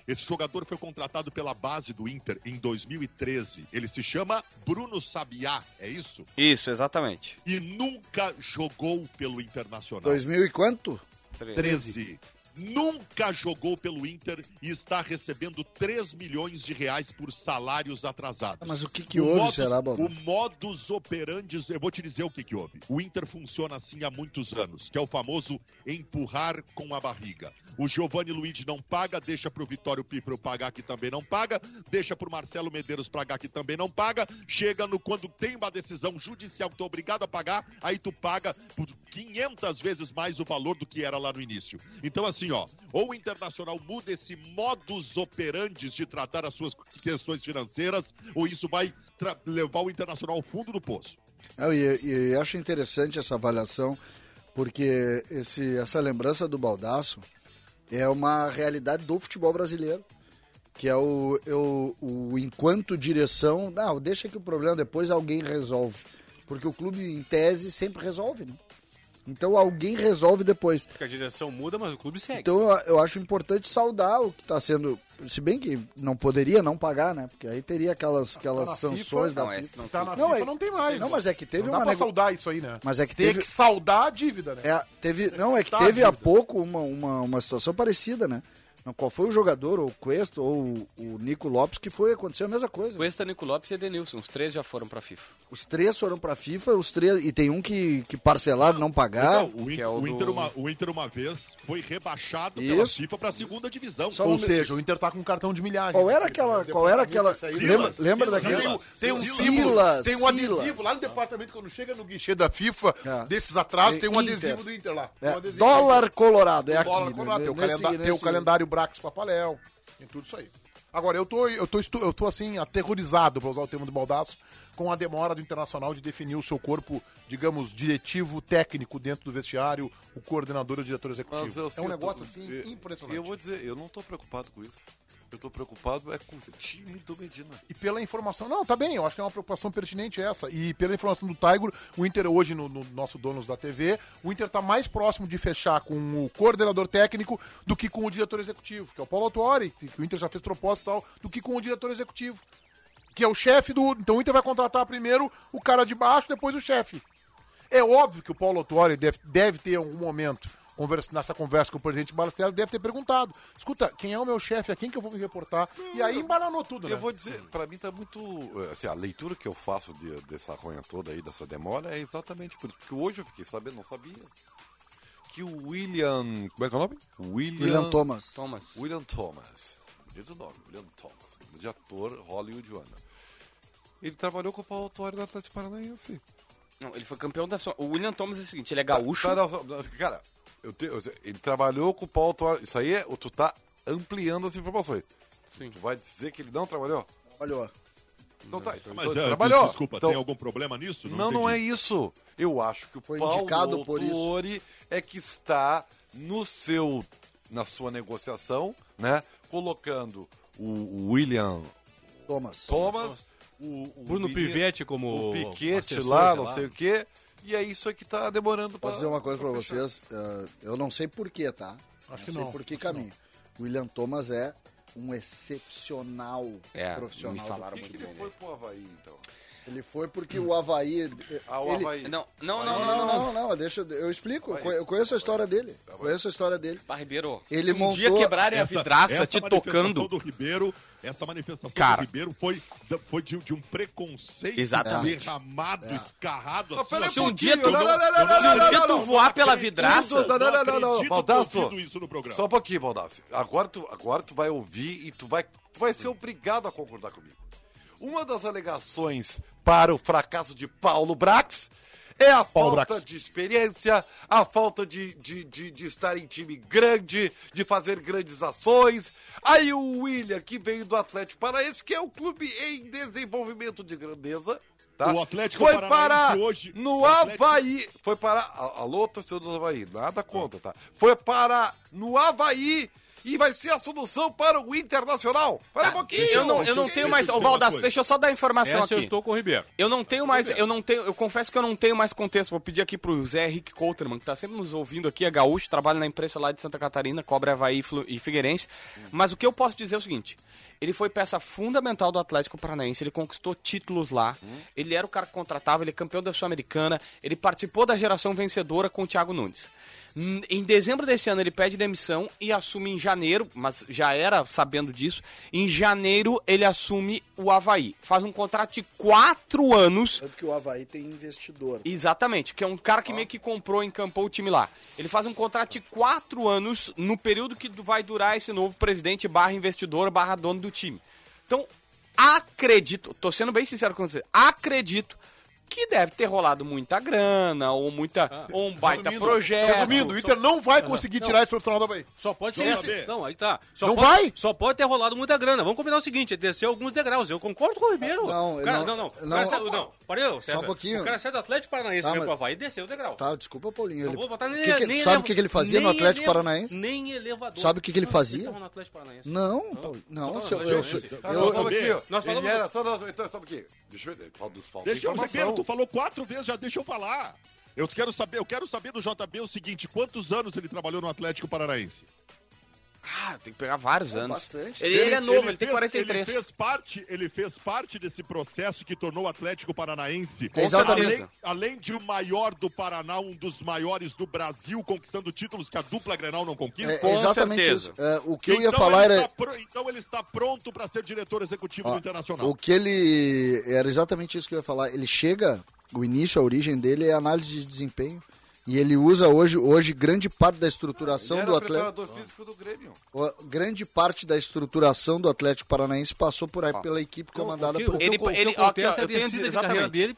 esse jogador foi contratado pela base do Inter em 2013. Ele se chama Bruno Sabiá, é isso? Isso, exatamente. E nunca jogou pelo Internacional. 2000 e quanto? 13. Nunca jogou pelo Inter e está recebendo 3 milhões de reais por salários atrasados. Mas o que que houve, será, Baldasso? O modus operandi, eu vou te dizer o que que houve. O Inter funciona assim há muitos anos, que é o famoso empurrar com a barriga. O Giovanni Luigi não paga, deixa pro Vitório Pifro pagar que também não paga, deixa pro Marcelo Medeiros pagar que também não paga, chega no quando tem uma decisão judicial que tu é obrigado a pagar, aí tu paga por 500 vezes mais o valor do que era lá no início. Então assim, ó, ou o Internacional muda esse modus operandi de tratar as suas questões financeiras, ou isso vai levar o Internacional ao fundo do poço. E eu acho interessante essa avaliação, porque esse, essa lembrança do Baldaço é uma realidade do futebol brasileiro. Que é o, eu, o enquanto direção, não, deixa que o problema depois alguém resolve. Porque o clube, em tese, sempre resolve, né? Então alguém resolve depois. Porque a direção muda, mas o clube segue. Então eu, eu acho importante saudar o que está sendo. Se bem que não poderia não pagar, né? Porque aí teria aquelas, aquelas na sanções FIFA, da não, FIFA. esse não Tá na Não, FIFA é- não tem mais. Não, mas é que teve não dá uma pra nego- saudar isso aí, né? Mas é que Tem teve- que saudar a dívida, né? É, teve, não, é que Tá, teve há pouco uma, uma, uma situação parecida, né? Não, Qual foi o jogador, ou o Cuesta, ou o, Nico Lopes, que foi, aconteceu a mesma coisa. Cuesta, Nico Lopes e Edenilson, os três já foram pra FIFA. Os três foram pra FIFA, os três, e tem um que, que parcelaram, não pagaram. Então, o, Inter, é o o Inter do- uma, o Inter uma vez foi rebaixado pela Isso. FIFA para a segunda divisão. Só Ou um- seja, o Inter tá com um cartão de milhagem. Qual era aquela, qual era aquela, Silas, lembra, lembra Silas, daquele... Tem, um- Silas, símbolo, tem um Silas. adesivo lá no departamento, quando chega no guichê da FIFA, É. desses atrasos, tem um Inter. adesivo do Inter lá. É, um adesivo dólar colorado, é aqui. dólar né? colorado, tem, o calendário Brax Papaléu, tem tudo isso aí. Agora, eu tô, eu tô, eu tô assim, aterrorizado, para usar o termo do Baldaço, com a demora do Internacional de definir o seu corpo, digamos, diretivo, técnico dentro do vestiário, o coordenador e o diretor executivo. É um negócio assim impressionante. Eu vou dizer, eu não tô preocupado com isso. Eu tô preocupado é com o time do Medina. E pela informação, não, tá bem, eu acho que é uma preocupação pertinente essa. E pela informação do Tiger, o Inter hoje, no, no nosso Donos da TV, o Inter tá mais próximo de fechar com o coordenador técnico do que com o diretor executivo, que é o Paulo Autuori, que o Inter já fez proposta e tal, do que com o diretor executivo. Que é o chefe do. Então o Inter vai contratar primeiro o cara de baixo, depois o chefe. É óbvio que o Paulo Autuori deve, deve ter algum momento, conversa- nessa conversa com o presidente Balastelli, deve ter perguntado: escuta, quem é o meu chefe? A quem que eu vou me reportar? E aí embaranou tudo, né? Eu vou dizer, pra mim tá muito. eh, Assim, a leitura que eu faço de- dessa ronha toda aí, dessa demora, é exatamente por isso. Porque hoje eu fiquei sabendo, não sabia. Que o William. Como é que é o nome? William, William Thomas. Thomas. William Thomas. Diz o nome, William Thomas. De ator hollywoodiano. Ele trabalhou com o Paulo Autuori no Atlético Paranaense. Não, ele foi campeão da sua. O William Thomas é o seguinte, ele é gaúcho. Tá, não, só- não, Cara, eu te- eu- ele trabalhou com o Paulo Autuori. Isso aí é. Tu tá ampliando as informações. Sim. Tu vai dizer que ele não trabalhou? Olha, Não tá. Então, Mas, ele é, trabalhou. desculpa, Então, tem algum problema nisso? Não, não é entendi. isso. Eu acho que o Foi Paulo indicado por isso. É que está no seu, na sua negociação, né, colocando o, o William Thomas. Thomas, o, o Bruno menino- Pivetti como o Piquete lá, não lá. sei o quê. E é isso aí que tá demorando Posso dizer uma coisa pra vocês? eh, eu não sei porquê, tá? Acho que sei não, por que acho que caminho. William Thomas é um excepcional É, profissional. me falaram futebol. que ele foi pro Havaí, então? Ele foi porque o Havaí. Ah, o ele- Havaí. Não, não, não, Não, não, não. não, não, não, deixa eu, eu explico. Eu conhe- Eu conheço a história dele. Conheço a história dele. Pá, Ribeiro, Ele se um dia montou- quebrarem a vidraça te manifestação tocando. do Ribeiro, essa manifestação Cara. do Ribeiro foi, foi de, de um preconceito Exatamente. derramado, escarrado. Não, assim, um Se um dia tu, não, não, não, não, se não, um não, dia não, tu não, voar pela vidraça, Não, não, não, não, Baldasso. ouvido isso no programa. Só um pouquinho, Baldassi. Agora tu, agora tu vai ouvir e tu vai, tu vai ser obrigado a concordar comigo. Uma das alegações para o fracasso de Paulo Brax é a Paulo falta Brax. de experiência, a falta de, de, de, de estar em time grande, de fazer grandes ações. Aí o William, que veio do Atlético Paranaense, que é um clube em desenvolvimento de grandeza. Tá? O Atlético foi parar hoje- no Atlético- Havaí. Foi parar. a- Alô, torcedor do Havaí, nada contra, tá? Foi parar no Havaí e vai ser a solução para o Internacional. Para um pouquinho. eu não, eu não tenho mais. Ô, eu coisa. deixa eu só dar a informação Essa eu aqui. estou com o Ribeiro. Eu não tenho mais, eu não tenho, eu confesso que eu não tenho mais contexto. Vou pedir aqui pro Zé Henrique Couterman, que tá sempre nos ouvindo aqui, é gaúcho, trabalha na imprensa lá de Santa Catarina, cobre Havaí e e Figueirense. Mas o que eu posso dizer é o seguinte: ele foi peça fundamental do Atlético Paranaense, ele conquistou títulos lá, ele era o cara que contratava, ele é campeão da Sul-Americana, ele participou da geração vencedora com o Thiago Nunes. Hum, Em dezembro desse ano ele pede demissão e assume em janeiro, mas já era sabendo disso. Em janeiro ele assume o Havaí. Faz um contrato de quatro anos. Tanto que o Havaí tem investidor. Exatamente, que é um cara que meio que comprou, encampou o time lá. Ele faz um contrato de quatro anos no período que vai durar esse novo presidente barra investidor barra dono do time. Então, acredito, tô sendo bem sincero com você, acredito que deve ter rolado muita grana, ou muita. ou um baita Resumindo- projeto. Resumindo, o Inter não vai conseguir tirar esse profissional do Havaí. Só pode ser esse. Não, aí tá. Só Não pode, vai? Só pode ter rolado muita grana. Vamos combinar o seguinte: é descer alguns degraus. Eu concordo com o Ribeiro. Não, O cara, não, não, não. Não. não, parei, César. um pouquinho. O cara saiu do Atlético Paranaense Tá, veio mas- pro Havaí e desceu o degrau. Tá, desculpa, Paulinho. Não Ele... vou botar nem, que que- nem sabe o que, que ele fazia no Atlético eleva- Paranaense? Nem elevador. Sabe o que que ele fazia? Não, Paulinho, não. Não, eu, não, eu, não, não, eu- não, eu-. Nós falamos- só, não, então? Deixa eu ver, falta, falta Deixa o informação. Ribeiro, falou quatro vezes, já deixa eu falar. Eu quero saber, eu quero saber do JB o seguinte, quantos anos ele trabalhou no Atlético Paranaense? Ah, tem que pegar vários anos. bastante. Ele, ele é novo, ele, tem fez- 43. Ele fez parte, ele fez parte desse processo que tornou o Atlético Paranaense, Exatamente. além, além de o maior do Paraná, um dos maiores do Brasil, conquistando títulos que a dupla Grenal não conquista. é com exatamente certeza. isso. É, o que eu ia Então falar ele era. está pro- então ele está pronto para ser diretor executivo do Internacional. O que ele. Era exatamente isso que eu ia falar. Ele chega, o início, a origem dele é análise de desempenho. E ele usa hoje, hoje grande parte da estruturação Ele era do Atlético. preparador físico do Grêmio. o- Grande parte da estruturação do Atlético Paranaense passou por aí pela equipe comandada O que- por. o Ele- eu- o ele- eu aqui, ó, contesto é eu tenho de exatamente. carreira dele.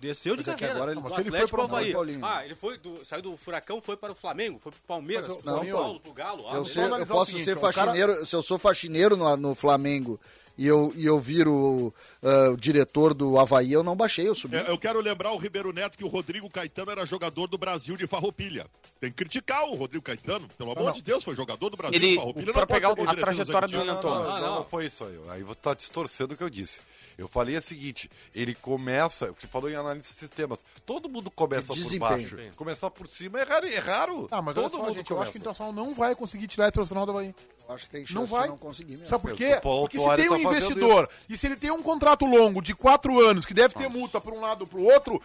Desceu de Mas é carreira. agora ele- ele foi Atlético pro ao Havaí. Paulinho. Ah, ele foi do, saiu do Furacão, foi para o Flamengo, foi pro Palmeiras, Mas, pro ô, São Paulinho, Paulo, pro Galo. Ah, Eu, não- sei- eu o posso seguinte, ser o cara- faxineiro, se eu sou faxineiro no, no Flamengo e eu, e eu viro ah, o diretor do Havaí, eu não baixei, eu subi. É, eu quero lembrar o Ribeiro Neto que o Rodrigo Caetano era jogador do Brasil de Farroupilha. Tem que criticar o Rodrigo Caetano. Pelo amor não. de Deus, foi jogador do Brasil Ele- de Farroupilha. pra não pode pegar a trajetória do. William Não, Thomas. não, não. não foi isso aí. Aí você tá distorcendo o que eu disse. Eu falei o seguinte, ele começa, você falou em análise de sistemas, todo mundo começa por baixo. Começar por cima é raro, é raro. Ah, mas todo só, mundo gente, eu acho que o começa. Internacional não vai conseguir tirar profissional do Havaí. Eu Acho que tem chance Não vai. de não conseguir mesmo. Sabe por É, quê? Porque se tem um tá investidor e se ele tem um contrato longo de quatro anos, que deve ter multa para um lado ou para o outro,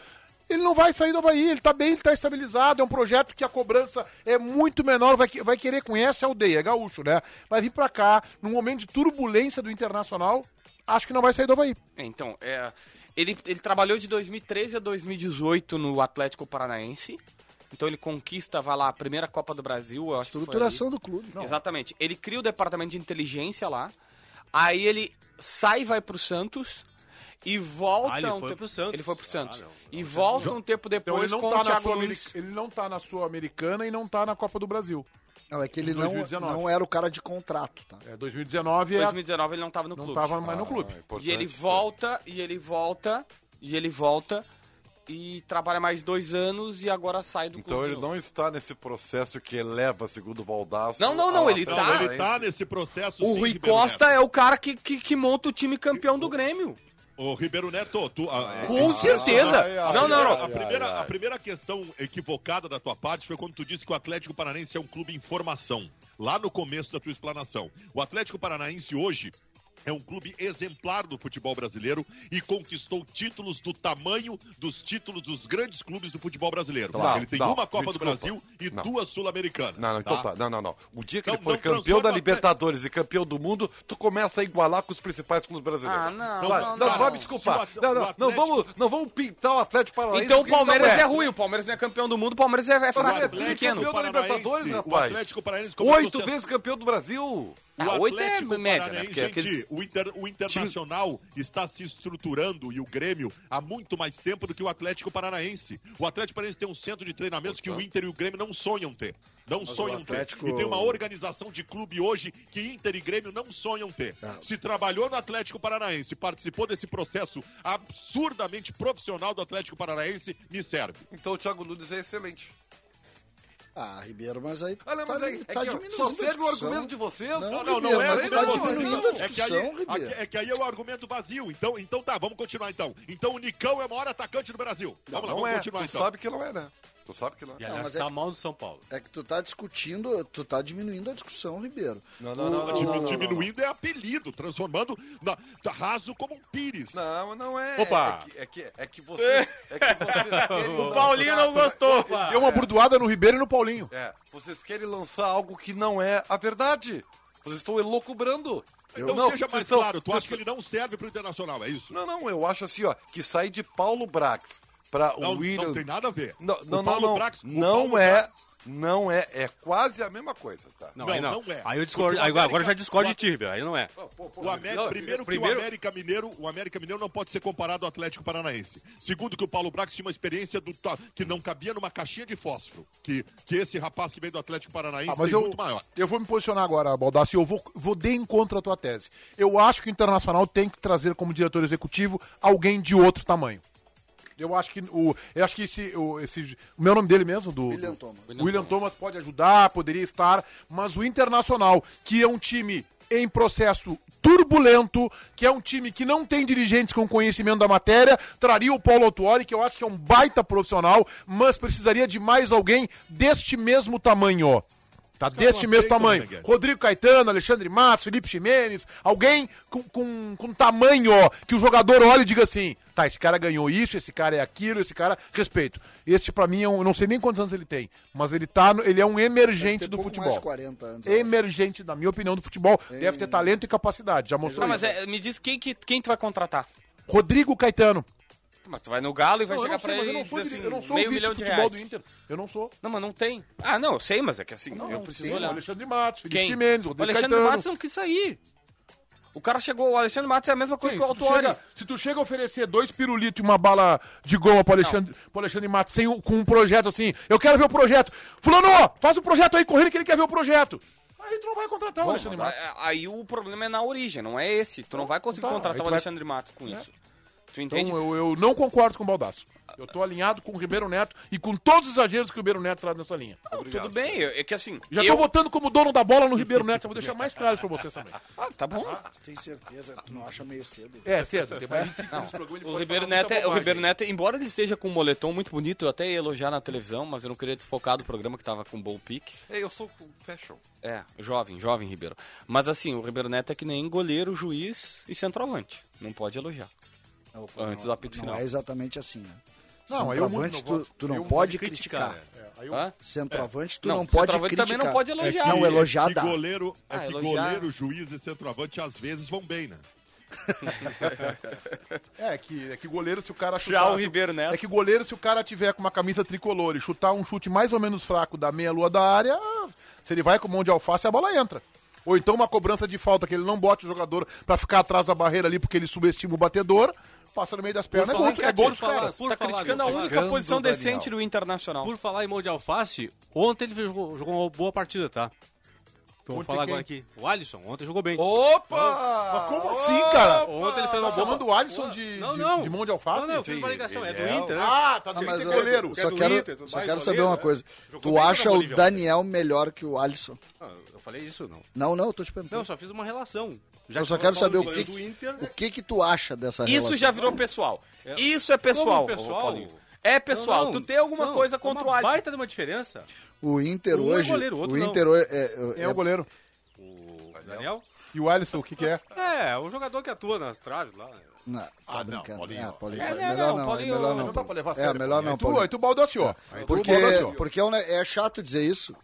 ele não vai sair do Havaí, ele tá bem, ele tá estabilizado, é um projeto que a cobrança é muito menor, vai, vai querer, conhece a aldeia, é gaúcho, né? Vai vir para cá, num momento de turbulência do Internacional, acho que não vai sair do Havaí. É, Então, é, ele, ele trabalhou de 2013 a 2018 no Atlético Paranaense. Então ele conquista, vai lá, a primeira Copa do Brasil. Eu acho que foi Estruturação do clube. ali. Exatamente. Ele cria o departamento de inteligência lá. Aí ele sai e vai pro Santos. E volta Ah, ele um foi tempo... pro Santos. Ele foi pro Ah, Santos. não. e volta um tempo Então depois ele não, com tá o na Thiago Nunes. ele não tá na Sul-Americana e não tá na Copa do Brasil. Não, é que ele não, 2019. não era o cara de contrato, tá? É, 2019 é, 2019 ele não tava no não clube. tava mais no clube. Ah, é E ele volta, e ele volta, e ele volta, e trabalha mais dois anos e agora sai do Então clube. ele de novo. não está nesse processo que eleva, segundo o Baldaço. Não, não, não, ele Não, tá- ele tá nesse processo. O sim, Rui Costa é o cara que, que, que monta o time campeão do Grêmio. Ô, Ribeiro Neto, tu. ah, é- Com é- certeza. ai, ai, não, não, A não. primeira, a primeira questão equivocada da tua parte foi quando tu disse que o Atlético Paranaense é um clube em formação. Lá no começo da tua explanação. O Atlético Paranaense hoje é um clube exemplar do futebol brasileiro e conquistou títulos do tamanho dos títulos dos grandes clubes do futebol brasileiro. Não, Ele tem não, uma Copa do. Brasil e Não. duas Sul-Americanas. Não, não, então tá. Não, não, não. O dia que Então ele foi não campeão da o Libertadores e campeão do mundo, tu começa a igualar com os principais clubes brasileiros. Ah, não, Vai, não, não, não. vai me desculpar. Se o At- Não, não, o não, Atlético- vamos, não vamos pintar o Atlético Paranaense. Então o Palmeiras é. é ruim, o Palmeiras não é campeão do mundo, o Palmeiras é, é O fraco, é Atlético pequeno. campeão da Libertadores, o rapaz. Atlético Paranaense Oito a ser- vezes campeão do Brasil. O Ah, oito é média, né? Porque gente, aqueles- o, Inter- o Internacional está se estruturando e o Grêmio há muito mais tempo do que o Atlético Paranaense. O Atlético Paranaense tem um centro de treinamentos que o Inter e o Grêmio não sonham ter. Não sonham Atlético- ter. E tem uma organização de clube hoje que Inter e Grêmio não sonham ter. Se trabalhou no Atlético Paranaense, participou desse processo absurdamente profissional do Atlético Paranaense, me serve. Então o Thiago Nunes é excelente. Ah, Ribeiro, mas aí Olha, mas tá, é, é tá que, ó, diminuindo só serve o discussão. argumento de vocês. Não, Não, não, Ribeiro, não é mas tá argumento diminuindo vazio. a É que, aí, discussão, é que aí é o argumento vazio. Então, então tá, vamos continuar então. Então o Nicão é o maior atacante do Brasil. Vamos lá, não vamos é. continuar Tu então. sabe que não é, né? Tu sabe que não E é. aliás, é tá que- mal no São Paulo. É que tu tá discutindo, tu tá diminuindo a discussão, Ribeiro. Não, não, não, não, não, não, Diminuindo é apelido, transformando na, tá raso como um pires. Não, não é. Opa! É que, é que, é que vocês. É que vocês [laughs] querem O Paulinho não gostou. Deu uma burdoada no Ribeiro e no Paulinho. É, vocês querem lançar algo que não é a verdade. Vocês estão elocubrando. Então Não, seja mais claro, tu acha que ele não serve pro Internacional, é isso? Não, não, eu acho assim, ó, que sair de Paulo Brax Não, o William. não tem nada a ver. Não, O não, não, Paulo não. Brax- o não Paulo é. Brax- Não é, é quase a mesma coisa, tá? Não, Não, aí não. não é. Aí eu discordo. O aí agora América- eu já discordo o de ti, Ribeiro. Aí não é. O América, Não, primeiro, que primeiro- o América Mineiro, o América Mineiro não pode ser comparado ao Atlético Paranaense. Segundo que o Paulo Brax tinha uma experiência do, que não cabia numa caixinha de fósforo, que, que esse rapaz que veio do Atlético Paranaense Ah, mas eu, muito maior. eu vou me posicionar agora, Baldassi, eu vou, vou de encontro à tua tese. Eu acho que o Internacional tem que trazer como diretor executivo alguém de outro tamanho. Eu acho que o, eu acho que esse, o, esse, o meu nome dele mesmo, do William Thomas. William, Thomas pode ajudar, poderia estar, mas o Internacional, que é um time em processo turbulento, que é um time que não tem dirigentes com conhecimento da matéria, traria o Paulo Autuori, que eu acho que é um baita profissional, mas precisaria de mais alguém deste mesmo tamanho. Tá deste mesmo tamanho. né? Rodrigo Caetano, Alexandre Matos, Felipe Ximenes, alguém com, com, com tamanho, ó, que o jogador olhe e diga assim, tá, esse cara ganhou isso, esse cara é aquilo, esse cara, respeito. Este pra mim, é um, eu não sei nem quantos anos ele tem, mas ele tá, no- ele é um emergente Tem do pouco futebol. mais de 40 anos. Emergente, na minha opinião, do futebol. Deve ter talento e capacidade, já mostrou Não, mas isso. é, me diz quem, que, quem tu vai contratar. Rodrigo Caetano. Mas tu vai no Galo e vai Não, chegar não sei, pra ele eu não sou, assim, eu não sou o meio milhão de reais. do Inter. Eu não sou. Não, mas não tem. Ah, não, eu sei, mas é que assim, Não, eu não preciso tem, O olhar. Alexandre Matos, Felipe Quem? Ximenes, O Rodrigo Alexandre Caetano. Matos não quis sair. O O cara chegou, o Alexandre Matos é a mesma coisa Sim, que o se, tu Autuori. chega, se tu chega a oferecer dois pirulitos e uma bala de goma pro Alexandre, pro Alexandre Matos sem, um- com um projeto assim, eu quero ver o projeto. Fulano, faz o projeto aí correndo que ele quer ver o projeto. Aí tu não vai contratar o Alexandre Matos. É, Aí o problema é na origem, não é esse. Tu não vai conseguir Tá, contratar o vai- Alexandre Matos com isso. Tu entende? Então eu, eu não concordo com o Baldaço. Eu tô alinhado com o Ribeiro Neto e com todos os exageros que o Ribeiro Neto traz nessa linha. Não, tudo bem, eu- é que assim. Já eu... tô votando como dono da bola no Ribeiro Neto, eu vou deixar mais claro pra vocês também. Ah, tá bom. Tem certeza? Tu não acha meio cedo? É, cedo, tem mais 25 minutos de programa, ele O Ribeiro, Neto, é- o. Ribeiro Neto, embora ele esteja com um moletom muito bonito, eu até ia elogiar na televisão, mas eu não queria desfocar do programa que tava com um bom pique. É, eu sou com fashion. É, jovem, jovem Ribeiro. Mas assim, o Ribeiro Neto é que nem goleiro, juiz e centroavante. Não pode elogiar. Não, Antes do apito não final. é exatamente assim, né? Não, Centroavante, tu, não tu não pode criticar. É, eu-? Centroavante, tu Não, não, pode criticar. também não pode elogiar. Não, que- elogiar que dá. goleiro, é Ah, que elogiar- goleiro, juiz e centroavante às vezes vão bem, né? [laughs] É que, é que goleiro, se o cara Já chutar. o Ribeiro Neto. É que goleiro, se o cara tiver com uma camisa tricolor e chutar um chute mais ou menos fraco da meia-lua da área, se ele vai com mão de alface, a bola entra. Ou então uma cobrança de falta, que ele não bote o jogador pra ficar atrás da barreira ali porque ele subestima o batedor, passa no meio das pernas, é falar gol, é gol dos caras. por tá falar criticando a única posição decente do Internacional. Por falar em mão de alface, ontem ele jogou, jogou uma boa partida, tá? Vamos Ontem falar agora aqui. O Alisson, ontem jogou bem. Opa! Mas como assim, cara? Ontem ele fez uma Tá boa... chamando o Alisson de, Não, de, não. de mão de alface? Não, não, eu fiz uma ligação, é do é Inter, né? Ah, tá Ah, tem mas que eu, ter goleiro. eu Que é só do quero, Inter, só quero goleiro, saber uma né? coisa. Jogou Tu bem acha contra o Bolívia. Daniel melhor que o Alisson? Ah, eu falei isso, não. Não, não, eu tô te Não, perguntando. eu só fiz uma relação. Já eu só quero saber o do que, do Inter, o que que tu acha dessa Isso relação. já virou pessoal. Isso é pessoal. Como pessoal? Paulinho. É pessoal. Não, não, tu tem alguma não, coisa é contra uma o Alisson. baita de uma diferença. O Inter Um é hoje, goleiro, o outro o não. Inter hoje é, Quem é o goleiro? O Daniel? E o Alisson, o que que é? [laughs] É, o jogador que atua nas traves lá. Não, tá Ah, não, brincando. Paulinho. É, Paulinho. É, é, não, melhor não, não, é Paulinho, melhor não. Não dá pra levar a É, sério. melhor não, Paulinho. aí tu baldaciou. Tu Porque, baldaciou. porque é é chato dizer isso,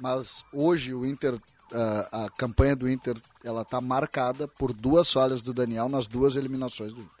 mas hoje o Inter, ah, a campanha do Inter, ela tá marcada por duas falhas do Daniel nas duas eliminações do Inter.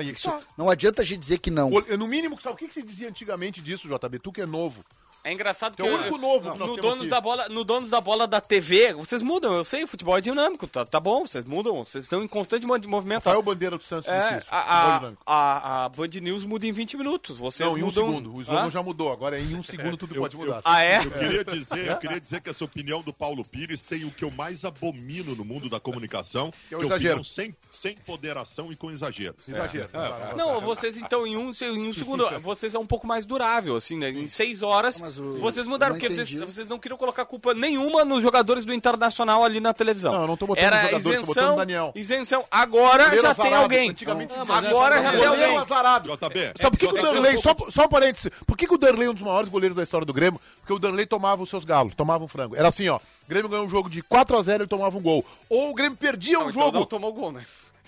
Aí tá. Não adianta a gente dizer que não. No mínimo, sabe o que que se dizia antigamente disso, JB? Tu que é novo. É engraçado que Que é o eu- único novo que no donos aqui. da bola, no donos da bola da TV, vocês mudam, eu sei, o futebol é dinâmico, tá, tá bom, vocês mudam, vocês estão em constante mo- movimento. Rafael Bandeira do Santos É, a, a, a, a Band News muda em 20 minutos. Vocês Não, em um mudam... segundo. O slogan Hã? já mudou. Agora é em um segundo tudo pode mudar. Ah, é? Eu queria dizer, eu queria dizer que essa opinião do Paulo Pires tem o que eu mais abomino no mundo da comunicação, Que é o que exagero. opinião sem, sem ponderação e com exageros. Exagero. Não, vocês então em um, em um [laughs] segundo, vocês é um pouco mais durável, assim, né? Em seis horas, Mas o- vocês mudaram, não porque vocês, vocês não queriam colocar culpa nenhuma nos jogadores do Internacional ali na televisão. Não, eu não tô botando Era jogadores, tô isenção, botando no Daniel. Isenção. Agora Goleiro já azarado, tem alguém. antigamente dizia. Agora já tem alguém. azarado. JB, Sabe por que, que o Danley, só, só um parênteses, por que, que o Danley é um dos maiores goleiros da história do Grêmio? Porque o Danley tomava os seus galos, tomava um frango. Era assim, ó, o Grêmio ganhou um jogo de 4x0 e tomava um gol. Ou o Grêmio perdia um Então jogo... não tomou gol, né?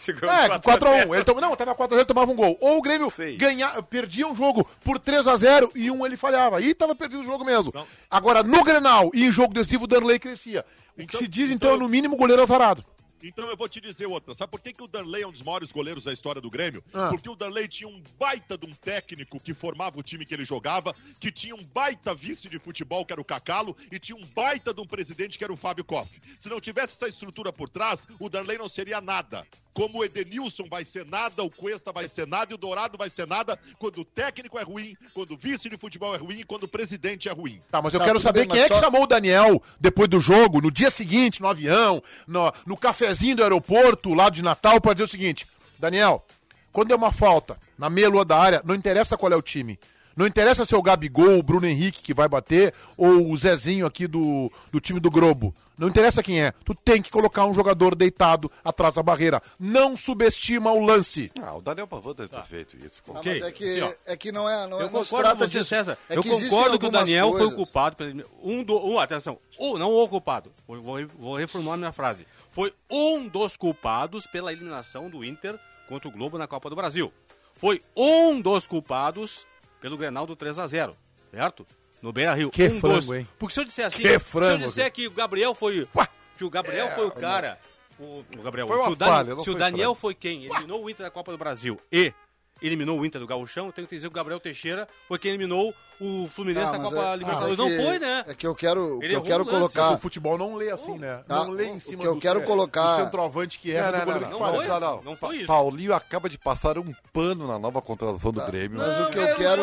É, 4x1. Ele toma, não, tava 4x0 tomava um gol. Ou o Grêmio Sei. ganha, perdia um jogo por 3x0 e um ele falhava. Aí tava perdido o jogo mesmo. Não. Agora, no Grenal e em jogo decisivo, o Danley crescia. O que Então- se diz, então, então- é no mínimo goleiro azarado. Então eu vou te dizer outra. Sabe por que, que o Darley é um dos maiores goleiros da história do Grêmio? Ah. Porque o Darley tinha um baita de um técnico que formava o time que ele jogava, que tinha um baita vice de futebol, que era o Cacalo, e tinha um baita de um presidente, que era o Fábio Koff. Se não tivesse essa estrutura por trás, o Darley não seria nada. Como o Edenilson vai ser nada, o Cuesta vai ser nada e o Dourado vai ser nada quando o técnico é ruim, quando o vice de futebol é ruim e quando o presidente é ruim. Tá, mas eu Tá, quero saber bem, quem é que chamou o Daniel depois do jogo, no dia seguinte, no avião, no, no cafezinho do aeroporto, lá de Natal, pra dizer o seguinte: Daniel, quando é uma falta na meia lua da área, não interessa qual é o time. Não interessa se é o Gabigol, o Bruno Henrique que vai bater, ou o Zezinho aqui do, do time do Globo. Não interessa quem é. Tu tem que colocar um jogador deitado atrás da barreira. Não subestima o lance. Ah, o Daniel Pavão deve ter feito isso. Ah, Ok, mas é que, ó. é que não é. Não, Eu não concordo com você, disso. César. É eu que concordo que o Daniel foi o coisas- culpado. pela- Um, do, um atenção, um, não o culpado. Vou, vou, vou reformular minha frase. Foi um dos culpados pela eliminação do Inter contra o Globo na Copa do Brasil. Foi um dos culpados pelo Grenal do 3 a 0 certo? No Beira Rio. Que um frango, hein? Porque se eu disser assim, Que se eu frango, disser que o Gabriel foi. Que o Gabriel foi o cara. O, o Gabriel, se o, falha, não se o Daniel frango. foi quem eliminou o Inter da Copa do Brasil e eliminou o Inter do Gauchão, eu tenho que dizer que o Gabriel Teixeira foi quem eliminou o Fluminense Ah, da mas Copa é- Libertadores. mas é não foi, né? É que eu quero, o que eu quero colocar. O futebol não lê assim, né? Tá, Não lê em cima que eu do quero ce- colocar- do centroavante que erra Não, não, não, que não falha. foi não, isso, não. não foi isso. Paulinho acaba de passar um pano na nova contratação do Grêmio. Mas o que eu quero.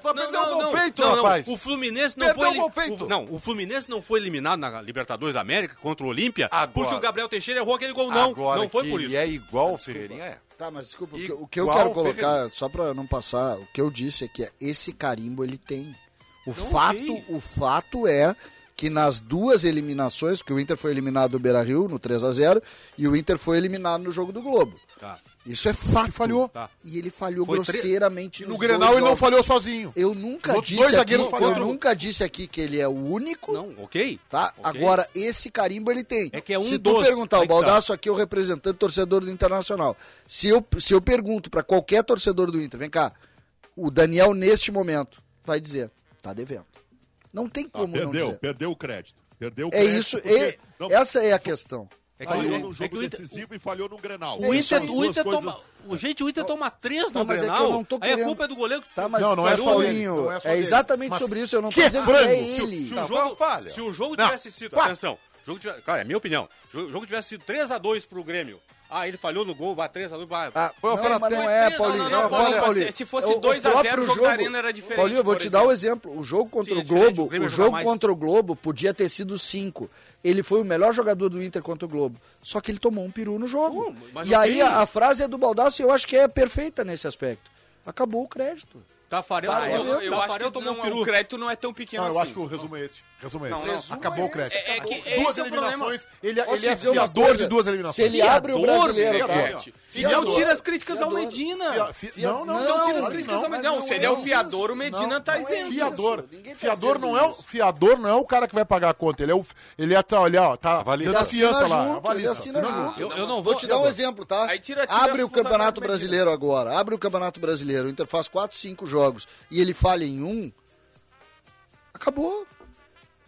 Só perdeu o gol feito, não, rapaz. Não, o Fluminense não foi. não, o Fluminense não foi eliminado na Libertadores da América contra o Olímpia porque o Gabriel Teixeira errou aquele gol. Não, não foi por isso. é igual o Ferreirinha, é. Tá, mas desculpa, o que, o que eu quero colocar, só pra não passar, o que eu disse é que esse carimbo ele tem. O Não, fato, o fato é que nas duas eliminações, porque o Inter foi eliminado do Beira-Rio no 3 a 0 e o Inter foi eliminado no jogo do Globo. Tá. Isso é fato. E falhou. Tá. E ele falhou Foi tre- grosseiramente No nos Grenal ele não falhou sozinho. Eu nunca disse aqui, eu nunca disse aqui que ele é o único. Não, ok. Tá? Ok. Agora, esse carimbo ele tem. É que é um Se tu dos, perguntar, o tá. Baldaço aqui é o representante torcedor do Internacional. Se eu, se eu pergunto pra qualquer torcedor do Inter, vem cá, o Daniel neste momento vai dizer, tá devendo. Não tem Ah, como não perdeu, dizer. perdeu o crédito. Perdeu o É crédito. isso, porque é- não- essa é a questão. É que falhou o- num é jogo que o Inter- decisivo e falhou no Grenal. O Inter, o Inter coisas- toma. O, gente, o Inter toma três Tá, no mas é que Grenal. eu não tô Aí a querendo- culpa é do goleiro. que Tá, mas Não, não é Paulinho, é é exatamente Mas sobre isso, eu não tô que dizendo que frango? é Se o- ele. Se o jogo, falha. se o jogo tivesse sido. Atenção. Jogo tivesse, cara, é minha opinião. O jogo tivesse sido 3x2 pro Grêmio. Ah, ele falhou no gol, vai 3x2. Vai. Ah, Foi não, mas não é, Não, Paulinho. não, Paulinho, Paulinho, se fosse o- o 2 a 0, próprio o jogo da Arena era diferente, Paulinho, eu vou te dar o exemplo. exemplo. O jogo contra Sim, é o o Globo, o joga jogo contra o Globo podia ter sido 5. Ele foi o melhor jogador do Inter contra o Globo. Só que ele tomou um peru no jogo. E aí a, a frase é do Baldaço e eu acho que é perfeita nesse aspecto. Acabou o crédito. Tafarel, Tá, Eu, eu, eu acho Tafarel que tomou não, um peru. o crédito não é tão pequeno Não, eu assim. acho que o resumo é esse. Resumo é esse. Não, não. Acabou o crédito. É- é que duas esse é o problema. eliminações. Ele, Posso ele é uma fiador de duas eliminações. Se ele abre o brasileiro, tá? E Fiador. não tira as críticas ao. Medina. Não, não, não, Não tira as críticas ao Medina. Não, se é ele é o fiador, o Medina Não, tá é isento. Fiador. Tá Fiador não é, o- fiador não é o cara que vai pagar a conta. Ele é o. Ele é, tá, olha, ó, tá dando Ele assina fiança lá. ele assina junto. Eu, não Vou vou. te dar um exemplo, tá? Abre a o Campeonato Brasileiro agora. Abre o Campeonato Brasileiro. O Inter faz 4, 5 jogos e ele falha em um. Acabou.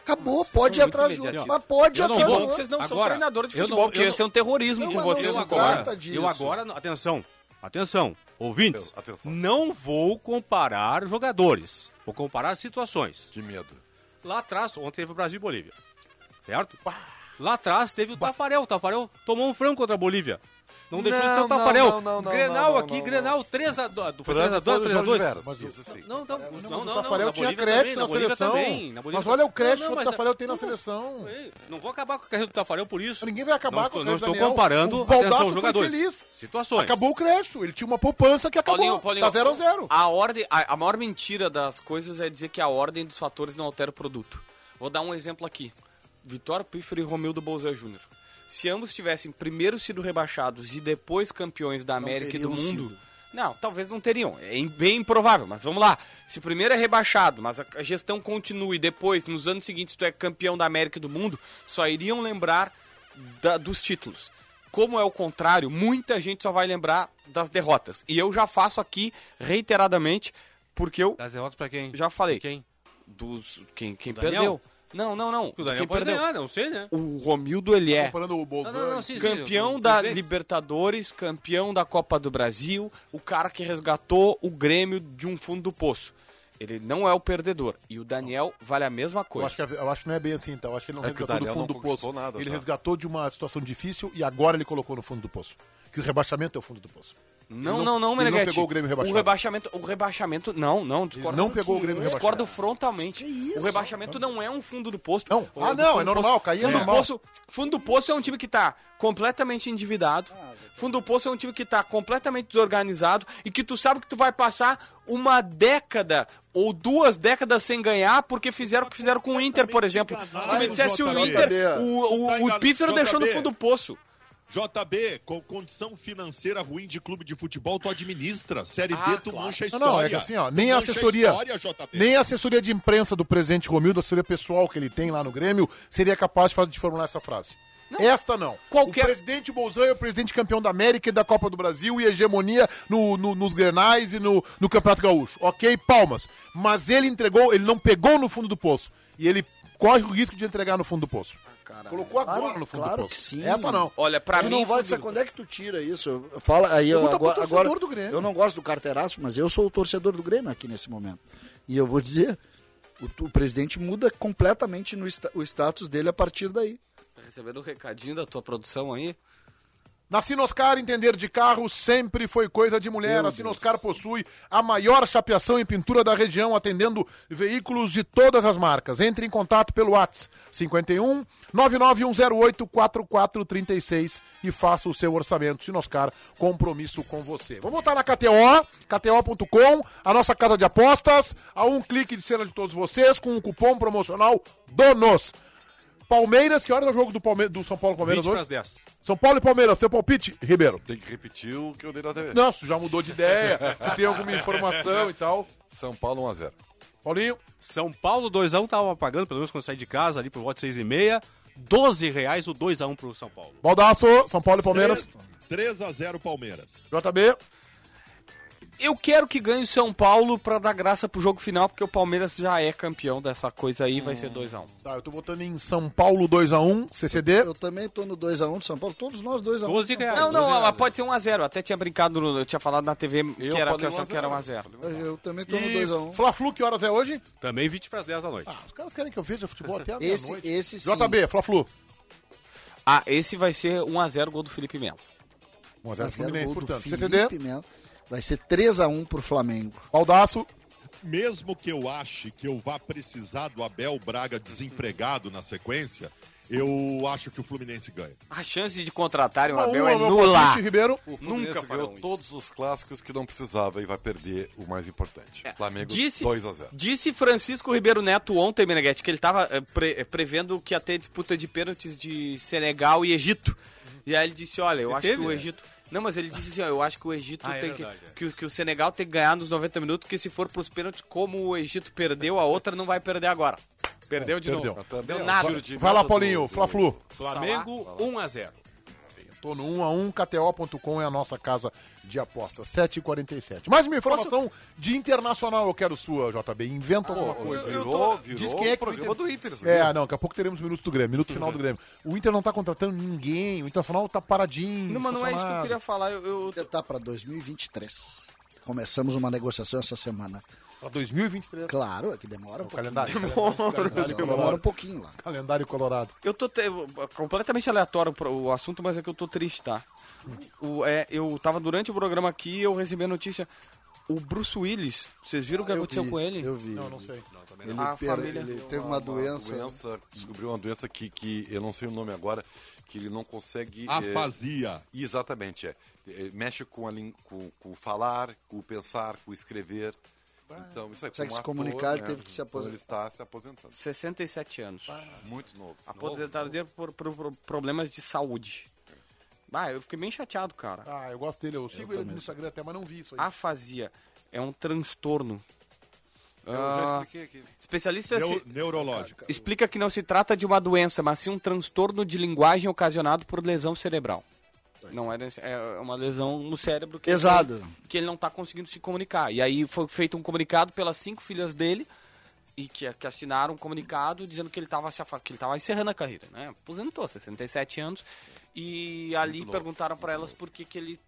Acabou. Vocês pode ir são atrás de outro. Mas pode não acabou. bom que vocês não são Agora, treinadores de eu futebol, não- porque ia ser um terrorismo Não, com mas não vocês trata comando. disso. Eu agora, atenção, atenção, ouvintes, Atenção. não vou comparar jogadores, vou comparar situações. Que medo. Lá atrás, ontem teve o Brasil e Bolívia, certo? Lá atrás teve o Tafarel, o Tafarel tomou um frango contra a Bolívia. Não deixou de ser Não, o Tafarel. não, não, não, Grenal não, aqui, não, Grenal 3x2. Foi Frango 3x2, foi do Jorge 3x2. Veras, Mas o- isso sim. Não, não, não, Mas não, o não, Tafarel tinha Bolívia crédito também, na seleção. também, na Bolívia Mas olha o crédito que o Tafarel tem na não, seleção. Não vou acabar com a carreira do Tafarel por isso. Ninguém vai acabar não com estou, a não estou Daniel. comparando, O atenção, jogadores. feliz. Situações. Acabou o crédito. Ele tinha uma poupança que acabou. Paulinho, Paulinho, Tá 0 a 0 A ordem, a, a maior mentira das coisas é dizer que a ordem dos fatores não altera o produto. Vou dar um exemplo aqui. Vitório Pífero e Romildo Bolzé Júnior. Se ambos tivessem primeiro sido rebaixados e depois campeões da América e do mundo, sido. não, talvez não teriam. É bem improvável, mas vamos lá. Se primeiro é rebaixado, mas a gestão continua e depois, nos anos seguintes, tu é campeão da América e do mundo, só iriam lembrar da- dos títulos. Como é o contrário, muita gente só vai lembrar das derrotas. E eu já faço aqui reiteradamente, porque eu Das derrotas pra quem? já falei. Quem? Dos quem, quem perdeu. Não, não, não. O Daniel quem pode perdeu. ganhar, não sei, né? O Romildo ele é Comparando o Bolzan. Não, não, não, sim, sim, campeão da vezes. Libertadores, campeão da Copa do Brasil, o cara que resgatou o Grêmio de um fundo do poço. Ele não é o perdedor. E o Daniel vale a mesma Eu coisa. acho, que, eu acho que não é bem assim, então. Eu acho que ele não É que o resgatou do Daniel fundo não do poço. conquistou nada, ele tá? resgatou de uma situação difícil e agora ele colocou no fundo do poço. Que o rebaixamento é o fundo do poço. Não, não, não, ele Meneghete. pegou o Grêmio rebaixado. O rebaixamento, o rebaixamento, não, não, discordo. não pegou o Grêmio rebaixado. Discordo frontalmente. Que isso? O rebaixamento não é um fundo do poço. Não. O- Ah, não, é normal, cair é fundo do normal. Poço, fundo do Poço é um time que tá completamente endividado. Fundo do Poço é um time que tá completamente desorganizado e que tu sabe que tu vai passar uma década ou duas décadas sem ganhar porque fizeram o que fizeram com o Inter, por exemplo. Se tu me dissesse o. Inter, o, o, Tá o enganado. Pífero deixou no fundo do poço. JB, com condição financeira ruim de clube de futebol, tu administra. Série Ah, B, tu claro. mancha a Não, história. não, é que assim, ó, nem a assessoria, história, nem a assessoria de imprensa do presidente Romildo, a assessoria pessoal que ele tem lá no Grêmio, seria capaz de, fazer, de formular essa frase. Esta não. Qualquer- O presidente Bolzan é o presidente campeão da América e da Copa do Brasil e hegemonia no, no- nos Grenais e no, no Campeonato Gaúcho. Ok, palmas. Mas ele entregou, ele não pegou no fundo do poço. E ele corre o risco de entregar no fundo do poço. Cara. Colocou agora Claro, no fundo claro do poço. que sim. Essa não. Olha, pra tu mim. não vai dizer quando é que tu tira isso. Fala aí eu, agora, agora do Grêmio. eu não gosto do carteiraço, mas eu sou o torcedor do Grêmio aqui nesse momento. E eu vou dizer, o, o presidente muda completamente no o status dele a partir daí. Tá recebendo um recadinho da tua produção aí? Na Sinoscar, entender de carro sempre foi coisa de mulher. Meu a Sinoscar possui a maior chapeação em pintura da região, atendendo veículos de todas as marcas. Entre em contato pelo WhatsApp 51 99108 4436 e faça o seu orçamento. Sinoscar, compromisso com você. Vamos voltar na KTO, kto.com, a nossa casa de apostas, a um clique de cena de todos vocês, com o cupom promocional DONOS. Palmeiras, que hora é o jogo do, Palme do São Paulo 20 Palmeiras para hoje? as 10. São Paulo e Palmeiras, teu palpite, Ribeiro? Tem que repetir o que eu dei na TV. Não, você já mudou de ideia, se tem alguma informação e tal. São Paulo 1x0. Paulinho, São Paulo 2x1 tava pagando, pelo menos quando saí de casa, ali por volta de 6 e meia. 12 reais o 2x1 pro São Paulo. Baldaço, São Paulo e Palmeiras, 3 a 0 Palmeiras. JB, Eu quero que ganhe o São Paulo pra dar graça pro jogo final, porque o Palmeiras já é campeão dessa coisa aí, vai ser 2x1. tá, eu tô votando em São Paulo 2x1, CCD, Eu também tô no 2x1 do São Paulo, todos nós 2x1. 12 reais. Não, não, 12 mas reais. pode ser 1x0. Até tinha brincado, no- eu tinha falado na TV que, Eu era, falei que eu achava 1 que era a 0. 1x0. Eu também tô no e 2x1. Fla-Flu, que horas é hoje? Também 20 para as 10 da noite. Ah, os caras querem que eu veja futebol até a Esse, meia-noite. esse sim. JB, Fla-Flu. Ah, esse vai ser 1x0 gol do Felipe Melo. 1x0 Vai ser o Fluminense, gol do portanto. Felipe CCD, Melo. Vai ser 3x1 pro Flamengo. Baldaço, Mesmo que eu ache que eu vá precisar do Abel Braga desempregado na sequência, eu acho que o Fluminense ganha. A chance de contratarem o 1x1 Abel é é nula. Ribeiro. O Fluminense Nunca ganhou isso. todos os clássicos que não precisava e vai perder o mais importante. Flamengo Disse, 2x0. disse Francisco Ribeiro Neto ontem, Meneghete, que ele estava prevendo que ia ter disputa de pênaltis de Senegal e Egito. E aí ele disse, olha, eu E acho teve, que o né? Não, mas ele disse assim, ó, eu acho que o Egito Ah, é tem verdade, é. que, que... que o Senegal tem que ganhar nos 90 minutos, que se for pros pênaltis, como o Egito perdeu, a outra não vai perder agora. Perdeu de perdeu. novo. Também Deu é nada. Vai lá, Paulinho, Fla-Flu. Flamengo 1x0. Tô no 1x1, KTO.com é a nossa casa de apostas. 7h47. Mais uma informação de internacional eu quero sua, JB. Inventa alguma coisa. Virou, virou Diz quem é que o programa Inter- do Inter. É, não, daqui a pouco teremos minutos do Grêmio, minuto final do Grêmio. O Inter não tá contratando ninguém, o Internacional tá paradinho. Não, mas não é isso que eu queria falar. Eu, eu- tá para 2023. Começamos uma negociação essa semana. Pra 2023. Claro, é que demora um O pouquinho. calendário. Demora, Calendário demora um pouquinho lá. Calendário colorado. Eu tô te- completamente aleatório o assunto, mas é que eu tô triste, tá? O, é, eu tava durante o programa aqui eu recebi a notícia. O Bruce Willis, vocês viram o que Eu aconteceu vi, com ele? Eu vi. Não, não sei. Ele, A per- família- ele teve uma doença. doença, descobriu uma doença que, que eu não sei o nome agora, que ele não consegue. é, Afasia. exatamente, é. É, Mexe com, a com, com o falar, com o pensar, com o escrever. Então, isso aí, Consegue como se ator, comunicar, ele né, teve que se então aposentar. Ele está se aposentando. 67 anos. Muito novo. Aposentado dele por, por- por problemas de saúde. Ah, eu fiquei bem chateado, cara. Ah, eu gosto dele. Eu sigo ele no Instagram até, mas não vi isso aí. Afasia é um transtorno. Eu já Ah, expliquei aqui. especialista Neu- neurológico. explica que não se trata de uma doença, mas sim um transtorno de linguagem ocasionado por lesão cerebral. Não é, é uma lesão no cérebro que, Pesado. que ele não está conseguindo se comunicar. E aí foi feito um comunicado pelas cinco filhas dele e que, que assinaram um comunicado dizendo que ele estava se que ele estava encerrando a carreira, né? Aposentou, 67 anos. E ali perguntaram para elas por que, que ele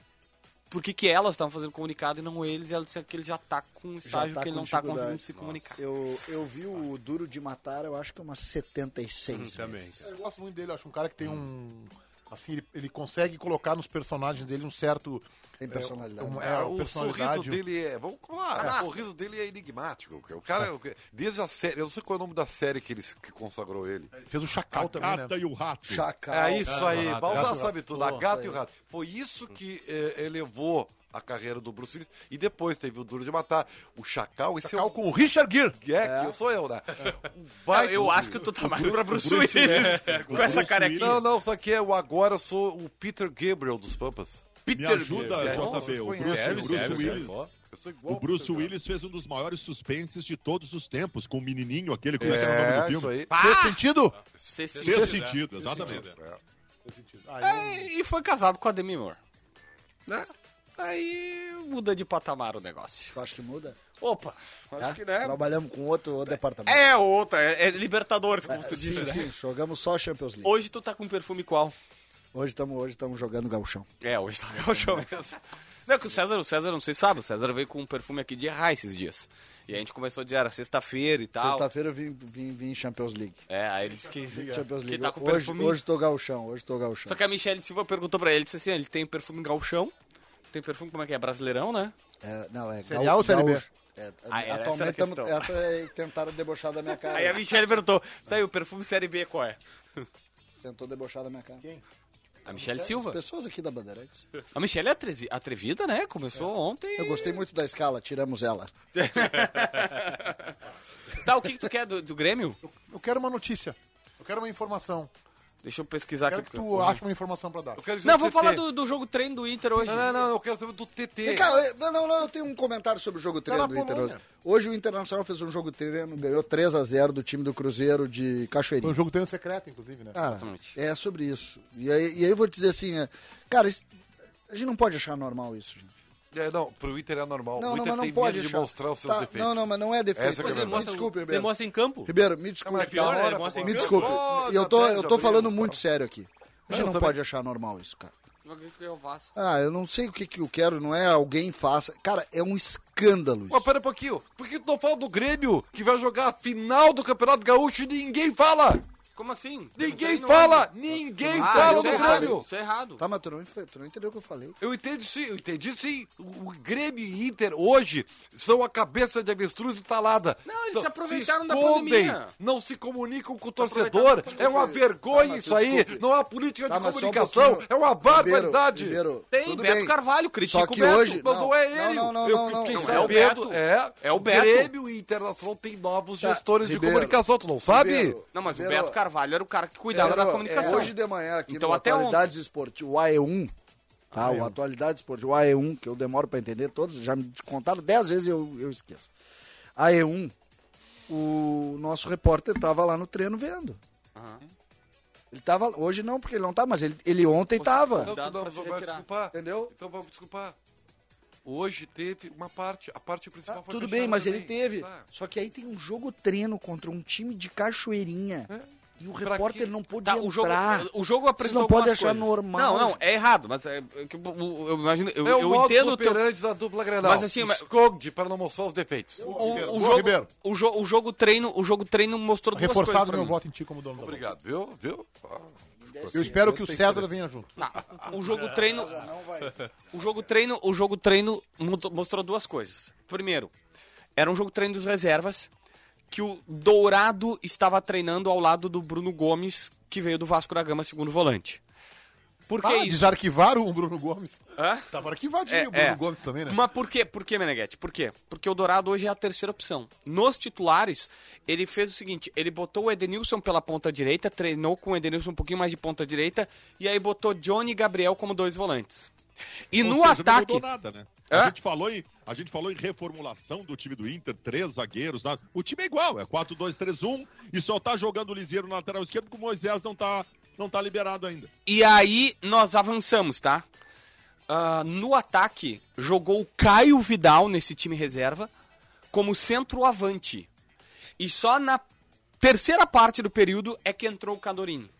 por que, que elas estavam fazendo comunicado e não eles, e ela disse que ele já está com um estágio tá que ele não está conseguindo se comunicar. Eu, eu vi o Duro de Matar, eu acho que umas 76 também. vezes. Eu gosto muito dele, eu acho um cara que tem um. Assim, ele, ele consegue colocar nos personagens dele um certo. Tem personalidade. É, um- É, é, o personalidade. sorriso dele é. Vamos lá, o sorriso dele é enigmático. O cara, desde a série, eu não sei qual é o nome da série que, ele, que consagrou ele. Ele fez o Chacal A também, né? gata e o rato. Chacal. É isso aí, Gato, Baldar Gato, sabe tudo, a gata e o aí. rato. Foi isso que eh, elevou a carreira do Bruce Willis. E depois teve o Duro de Matar. O Chacal, esse Chacal é o. com o Richard Gere. É, que eu sou eu, né? Não, baita eu acho que tu tá mais pra Bruce Bruce Willis. Willis. Com O essa carequinha. Não, não, só que é o agora eu sou o Peter Gabriel dos Pampas. Me ajuda. JB. O Bruce, conhecem, o Bruce sério, sério, Willis. Eu sou igual O Bruce Peter Willis fez um dos maiores suspenses de todos os tempos, com o menininho aquele, como é que era o nome do É, filme? isso aí. Fez sentido? Sexto Sexto sentido. sentido, exatamente. Ah, eu- É, e foi casado com a Demi Moore. É. aí muda de patamar o negócio. Eu acho que muda. Opa, acho tá? que né? Trabalhamos com outro departamento. É outra, é, é Libertadores, como tu sim, disse, né? sim, jogamos só Champions League. Hoje tu tá com perfume qual? Hoje estamos hoje tamo jogando gauchão. É, hoje tá gauchão mesmo. Não, que o César, o César, não sei se sabe, o César veio com um perfume aqui de errar esses dias. E a gente começou a dizer, era sexta-feira e tal. Sexta-feira eu vim, vim, vim em Champions League. É, aí ele disse que, [laughs] Champions que League. tá com hoje, perfume... hoje tô gauchão, hoje tô gauchão. Só que a Michelle Silva perguntou pra ele, disse assim, ele tem perfume gauchão, tem perfume, como é que é, brasileirão, né? É, não, é Série A ou Série B? gaúcho. É, Ah, era essa atualmente a tamo- essa é tentaram debochar da minha [laughs] cara. Aí a Michelle perguntou, tá aí, o perfume série B qual é? [laughs] Tentou debochar da minha cara. Quem? A Michelle As Silva. pessoas aqui da Bandeirantes. A Michelle é atrevi- atrevida, né? Começou ontem. Eu gostei muito da escala, tiramos ela. [laughs] Tá, o que, que tu quer do, do Grêmio? Eu quero uma notícia. Eu quero uma informação. Deixa eu pesquisar Quero aqui. que tu ache uma informação pra dar. Eu Não, vou TT. falar do, do jogo treino do Inter hoje. Não, não, não, eu quero saber do TT. E, cara, eu- não, não, não, eu tenho um comentário sobre o jogo treino do Inter. Hoje. Hoje o Internacional fez um jogo treino, ganhou 3 a 0 do time do Cruzeiro de Foi Cachoeirinha. um jogo treino secreto, inclusive, né? Cara, Exatamente. é sobre isso. E aí, e aí eu vou te dizer assim, é, cara, isso- a gente não pode achar normal isso, gente. É, não, pro Inter é normal. Não, o não, Inter mas não tem pode medo de mostrar os seus Tá, defeitos. Não, não, mas não é defeito. Essa que é a me verdade. desculpe, Ele Ribeiro. mostra em campo. Ribeiro, me desculpe. mas é pior, né? Ele mostra em Me campo. desculpe. Oh, E eu tô, eu tô falando muito sério aqui. A gente não também. pode achar normal isso, cara. Eu. Ah, eu não sei o que, que eu quero, não é alguém faça. Cara, é um escândalo isso. Mas pera um pouquinho, por que tu não fala do Grêmio, que vai jogar a final do Campeonato Gaúcho e ninguém fala? Como assim? Ninguém fala! Ninguém Ah, fala do é errado. Grêmio! Isso é errado. Tá, mas tu não, tu não entendeu o que eu falei. Eu entendi sim, eu entendi sim. O, o Grêmio e Inter hoje são a cabeça de avestruz entalada. Não, eles Não, se aproveitaram da escondem, pandemia. Não se comunicam com o torcedor. da É uma pandemia. vergonha Tá, isso aí. desculpe. Não é uma política Tá, de um comunicação. pouquinho. é uma barbaridade. Ribeiro, Tem tudo Beto bem. Carvalho, critica Só o que Beto. hoje... Mas não, é ele. Não, não, Eu não, não. Não, é o. Beto. É, É o Beto. Grêmio e Internacional tem novos Tá, gestores de comunicação, tu não sabe? Não, mas o Beto Carvalho era o cara que cuidava da Ribeiro, comunicação. é, hoje de manhã aqui Então, no até Atualidades Esportivas, o AE1, tá? é o Atualidades Esportivas, o AE1, que eu demoro pra entender todos, já me contaram dez vezes e eu, eu esqueço. AE1, o nosso repórter tava lá no treino vendo. Ele tava, hoje não, porque ele não tá, mas ele, ele ontem tava. Não, tu vai desculpar. Entendeu? Então vamos desculpar. Hoje teve uma parte, a parte principal foi Tudo bem, mas ele também. teve. Tá. Só que aí tem um jogo treino contra um time de cachoeirinha. E o Pra repórter quê? não pôde Tá, o jogo, o jogo apresentou não algumas achar coisas. normal. Não, não, é errado, mas é, é que o- o- eu imagino, eu, É o eu entendo o teu, da dupla Grenal. Mas assim, mas- Esconde para não mostrar os defeitos. o, Boa, o jogo, Ribeiro. o, jo- o jogo treino, o jogo treino mostrou duas coisas Reforçado meu mim. voto em ti como dono da. Obrigado, viu? Viu? Ah, Eu espero que o César venha junto. Não, [laughs] o jogo treino, o jogo treino, o jogo treino mo- mostrou duas coisas. Primeiro, era um jogo treino dos reservas que o Dourado estava treinando ao lado do Bruno Gomes, que veio do Vasco da Gama, segundo volante. Por que Ah, isso? desarquivaram o Bruno Gomes. Hã? Tava arquivadinho É, o Bruno é. Gomes também, né? Mas por quê? Por quê, Meneghete? Por quê? Porque o Dourado hoje é a terceira opção. Nos titulares, ele fez o seguinte: ele botou o Edenilson pela ponta direita, treinou com o Edenilson um pouquinho mais de ponta direita, e aí botou Johnny e Gabriel como dois volantes. E Ou no seja, ataque. Não mudou nada, né? Hã? A gente, falou em, a gente falou em reformulação do time do Inter, três zagueiros. nada. O time é igual, é 4-2-3-1 e só tá jogando o Liseiro na lateral esquerda porque o Moisés não tá, não tá liberado ainda. E aí nós avançamos, tá? Ah, no ataque, jogou o Caio Vidal nesse time reserva como centroavante. E só na terceira parte do período é que entrou o Cadorini.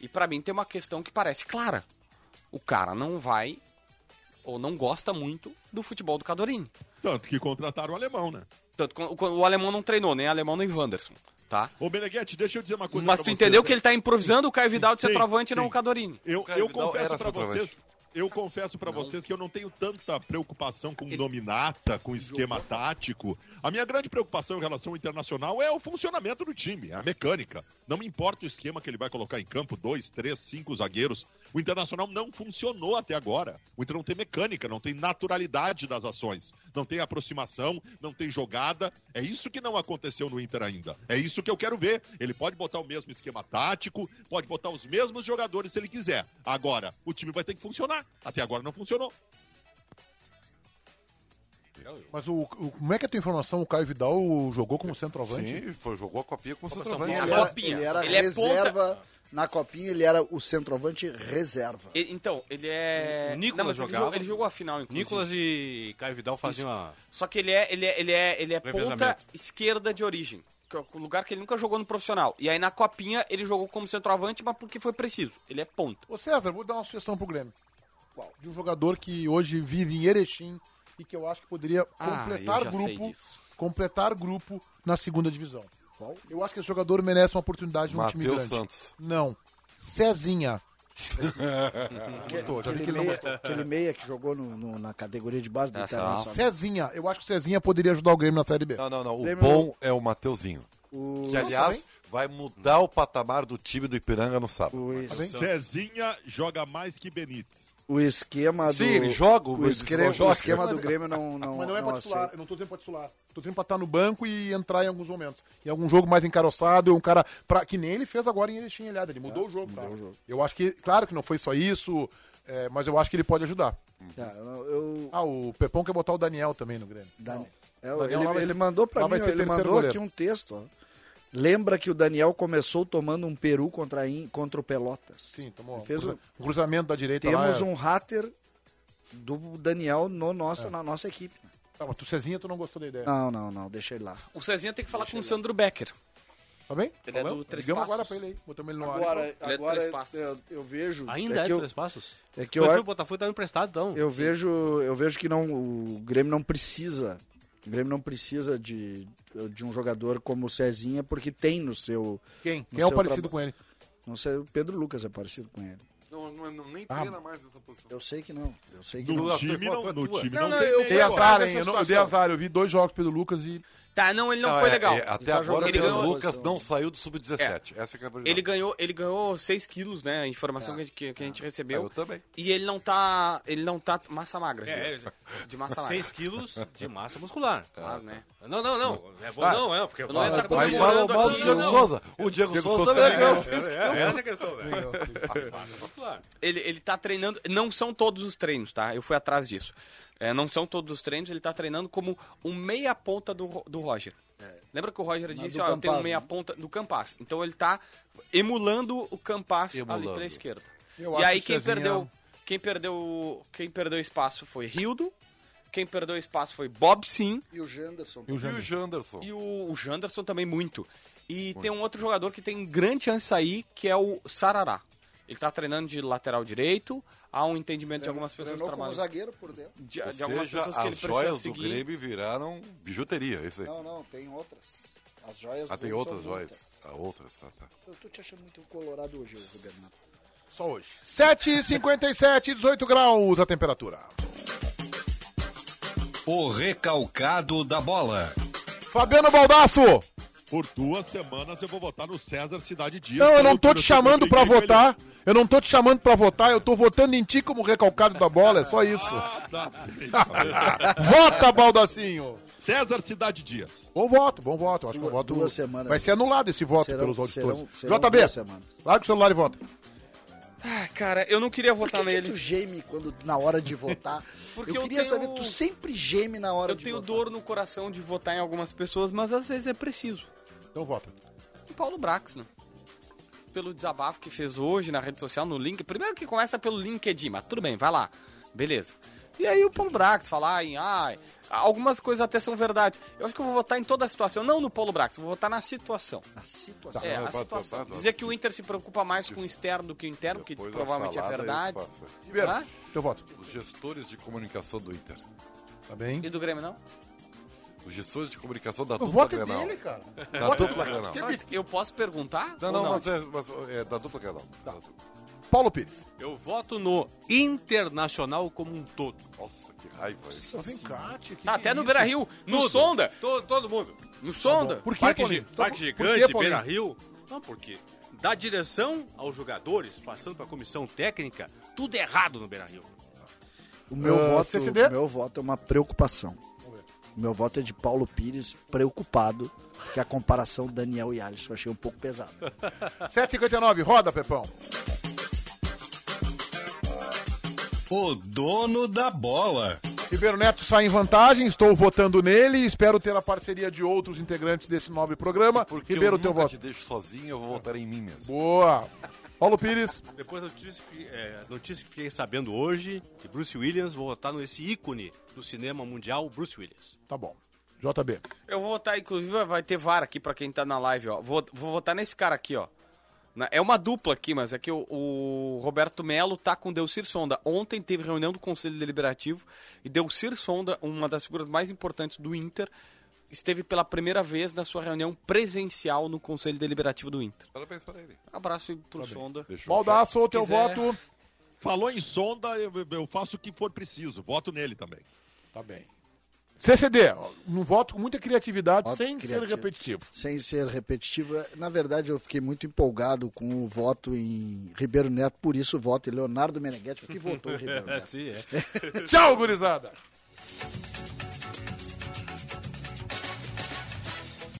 E pra mim tem uma questão que parece clara. O cara não vai ou não gosta muito do futebol do Cadorini. Tanto que contrataram o alemão, né? Tanto que o, o alemão não treinou, nem alemão nem Wanderson, tá? Ô, Meneghetti, deixa eu dizer uma coisa Mas pra tu entendeu né? que ele tá improvisando o Caio Vidal de Sim, centroavante e não o Cadorini. Eu, eu confesso centroavante. vocês, eu confesso para vocês que eu não tenho tanta preocupação com nominata, com esquema tático. A minha grande preocupação em relação ao internacional é o funcionamento do time, a mecânica. Não me importa o esquema que ele vai colocar em campo, dois, três, cinco zagueiros. O internacional não funcionou até agora. O Inter não tem mecânica, não tem naturalidade das ações, não tem aproximação, não tem jogada. É isso que não aconteceu no Inter ainda. É isso que eu quero ver. Ele pode botar o mesmo esquema tático, pode botar os mesmos jogadores se ele quiser. Agora, o time vai ter que funcionar. Até agora não funcionou. Mas o, o- como é que é a tua informação? O Caio Vidal jogou como centroavante? Sim, foi, jogou a copinha com o Copa centroavante. São Ele era, ele era Ele é reserva Na copinha ele era o centroavante reserva. Ele- então, ele é. O Nicolas Não, mas ele jogava. jogou, ele jogou a final, inclusive. Nicolas e Caio Vidal faziam a. Só que ele é, ele é, ele é, ele é ponta Revezamento. esquerda de origem. Que é o lugar que ele nunca jogou no profissional. E aí na copinha ele jogou como centroavante, mas porque foi preciso. Ele é ponta. Ô César, vou dar uma sugestão pro Grêmio. De um jogador que hoje vive em Erechim e que eu acho que poderia Ah, completar eu já sei grupo, disso. completar grupo na segunda divisão. Eu acho que esse jogador merece uma oportunidade num time grande. Santos. Não. Cezinha. [laughs] Gostou, já Aquele meia, gostou. aquele meia que jogou no- no- na categoria de base do Essa Internacional. Cezinha. Eu acho que o Cezinha poderia ajudar o Grêmio na Série B. Não, não, não. O Grêmio- bom é o Mateuzinho. O, Que, aliás, vai mudar o patamar do time do Ipiranga no sábado. o, es- Cezinha joga mais que Benítez. O esquema do. Sim, ele joga, o, mas esquema, joga. o esquema do Grêmio não, não, Mas não é não pra titular, aceita. eu não tô dizendo pra titular. Tô dizendo pra estar no banco e entrar em alguns momentos. Em algum jogo mais encaroçado, um cara. Pra, que nem ele fez agora em Erechim Ilhada. Ele mudou o jogo, tá? Eu acho que, claro que não foi só isso, é, mas eu acho que ele pode ajudar. Tá, eu, eu- Ah, o Pepão quer botar o Daniel também no Grêmio. Dani- é, Daniel ele, ele mandou pra mim, ele mandou goleiro. aqui um texto. ó. Lembra que o Daniel começou tomando um peru contra, a In- contra o Pelotas. Sim, tomou. Fez um cruzamento da direita lá. Temos é- um hater do Daniel no nossa, na nossa equipe. Ah, mas tu Cezinha, tu não gostou da ideia. Não, não, não, deixa ele lá. O Cezinha tem que falar com o Sandro Becker. Tá bem? Ele é Falamos? do Três Ligamos Passos. agora pra ele aí. Botamos ele no ar. Agora, Ele é do agora Três Passos. eu, eu vejo. Ainda é, eu, três passos? é que Mas eu, o Botafogo tá emprestado, então. eu vejo, eu vejo que não, o Grêmio não precisa. O Grêmio não precisa de, de um jogador como o Cezinha, porque tem no seu. Quem? no Quem é o seu parecido traba- com ele? Não sei, o Pedro Lucas é parecido com ele. Não, não, não, nem Ah, treina mais essa posição. Eu sei que não. Eu sei que No não. time não, no time Não, não, não, tem eu-. Dei Eu azar, hein? Eu, não, eu dei situação. azar. Eu vi dois jogos pelo Lucas e. Tá, não, ele não, Não, foi é- legal. é, até tá agora o Ele ganhou- Lucas não saiu do sub-17. Essa que é a verdade. Ele ganhou, ele ganhou 6 quilos, né? A informação que, que- que a gente Ah, recebeu. eu também. E ele não tá. Ele não tá massa magra. É, viu? de massa magra. 6 quilos de massa muscular. [laughs] Claro, né? Não, não, não. É bom Ah, não, é, porque eu não Mas- tá Mas comemorando fala mal do aqui, Diego não. Souza. O Diego, Diego Souza também também ganhou. É, essa é a questão, velho. Massa muscular. Ele, ele tá treinando. Não são todos os treinos, tá? Eu fui atrás disso. É, não são todos os treinos, ele tá treinando como um meia-ponta do, Ro- do Roger. Lembra que o Roger disse, do ó, eu tenho um Campas, meia-ponta do Campas. Então ele tá emulando o Campas ali Emulando. pela esquerda. Eu e aí que quem Cezinha- perdeu, quem perdeu, quem perdeu espaço foi Rildo. Quem perdeu espaço foi Bob Sim E o Janderson. E o Janderson. e o, o Janderson também muito. E tem um outro jogador que tem grande chance de sair, que é o Sarará. Ele tá treinando de lateral direito, há um entendimento de algumas pessoas que Treinou como trabalham. zagueiro por dentro. De, de algumas seja, pessoas que ele as precisa joias do seguir. Grêmio viraram bijuteria. Isso aí. Não, não, tem outras. As joias Ah, do tem outras joias. Ah, outras, tá, tá. Eu tô te achando muito colorado hoje, Roberto. Só hoje. 7h57, 18 graus a temperatura. O recalcado da bola. Fabiano Baldasso! Por duas semanas eu vou votar no César Cidade Dias. Não, eu não tô te chamando Grêmio, votar. Eu não tô te chamando pra votar, eu tô votando em ti como recalcado da bola, é só isso. Ah, tá. [laughs] Vota, Baldacinho! César Cidade Dias. Bom voto, bom voto. Eu Acho que o Duas- voto duas semanas. vai ser anulado esse voto Serão- pelos auditores. serão- serão JB, duas semanas. larga o celular e vota. Ah, cara, eu não queria Por votar que, que nele. tu geme quando, na hora de votar? [laughs] Porque eu eu queria tenho- saber, tu sempre geme na hora Eu de tenho votar. dor no coração de votar em algumas pessoas, mas às vezes é preciso. Então vota. O Paulo Brax, né? Pelo desabafo que fez hoje na rede social, no link. Primeiro que começa pelo LinkedIn, mas tudo bem, vai lá. Beleza. E aí o Paulo Brax falar em. Ah, algumas coisas até são verdade. Eu acho que eu vou votar em toda a situação. Não no Paulo Brax, eu vou votar na situação. A situação. É, Tá, a vai, situação. Dizer que o Inter se preocupa mais com o externo do que o interno, que provavelmente é verdade. passa. Ribeiro, Hã? teu voto. Os gestores de comunicação do Inter. Tá bem? E do Grêmio, não? Os gestores de comunicação da O dupla voto é Grenal. dele, cara. Da dupla Grenal. Mas eu posso perguntar? Não, ou não, mas é, mas é da dupla Grenal. Dupla. Paulo Pires. Eu voto no Internacional como um todo. Nossa, que raiva. isso. Vem cá, tia, que Tá até que no é Beira Rio, no Tudo. Sonda. Todo, todo mundo. No Sonda. Por que, Parque, Paulinho? Gi- Então, Parque por Gigante, que, Paulinho? Beira Rio. Não, porque da direção aos jogadores, passando para a comissão técnica, tudo errado no Beira Rio. O meu, Ah, voto, meu voto é uma preocupação. Meu voto é de Paulo Pires, preocupado que a comparação Daniel e Alisson eu achei um pouco pesado. [laughs] 7h59, roda, Pepão. O dono da bola. Ribeiro Neto, sai em vantagem, estou votando nele e espero ter a parceria de outros integrantes desse nobre programa. Porque Ribeiro, eu teu nunca voto. te deixo sozinho, eu vou votar em mim mesmo. Boa. Paulo Pires. Depois da notícia, que- é, notícia que fiquei sabendo hoje, que Bruce Williams vai votar nesse ícone do cinema mundial, Bruce Williams. Tá bom. JB. Eu vou votar, inclusive, vai ter VAR aqui pra quem tá na live, ó. Vou, vou votar nesse cara aqui, ó. Na- É uma dupla aqui, mas é que o, o Roberto Melo tá com Delcir Sonda. Ontem teve reunião do Conselho Deliberativo e Delcir Sonda, uma das figuras mais importantes do Inter, esteve pela primeira vez na sua reunião presencial no Conselho Deliberativo do Inter. Parabéns para ele. Abraço aí pro Sonda. Deixa eu Baldaço, o teu quiser. voto. Falou em sonda, eu, eu faço o que for preciso. Voto nele também. Tá bem. CCD, um voto com muita criatividade, Voto sem ser criativo. repetitivo. Sem ser repetitivo, na verdade eu fiquei muito empolgado com o voto em Ribeiro Neto, por isso voto em Leonardo Meneghetti, porque votou em Ribeiro [laughs] Neto. sim, é. Tchau, gurizada. [laughs]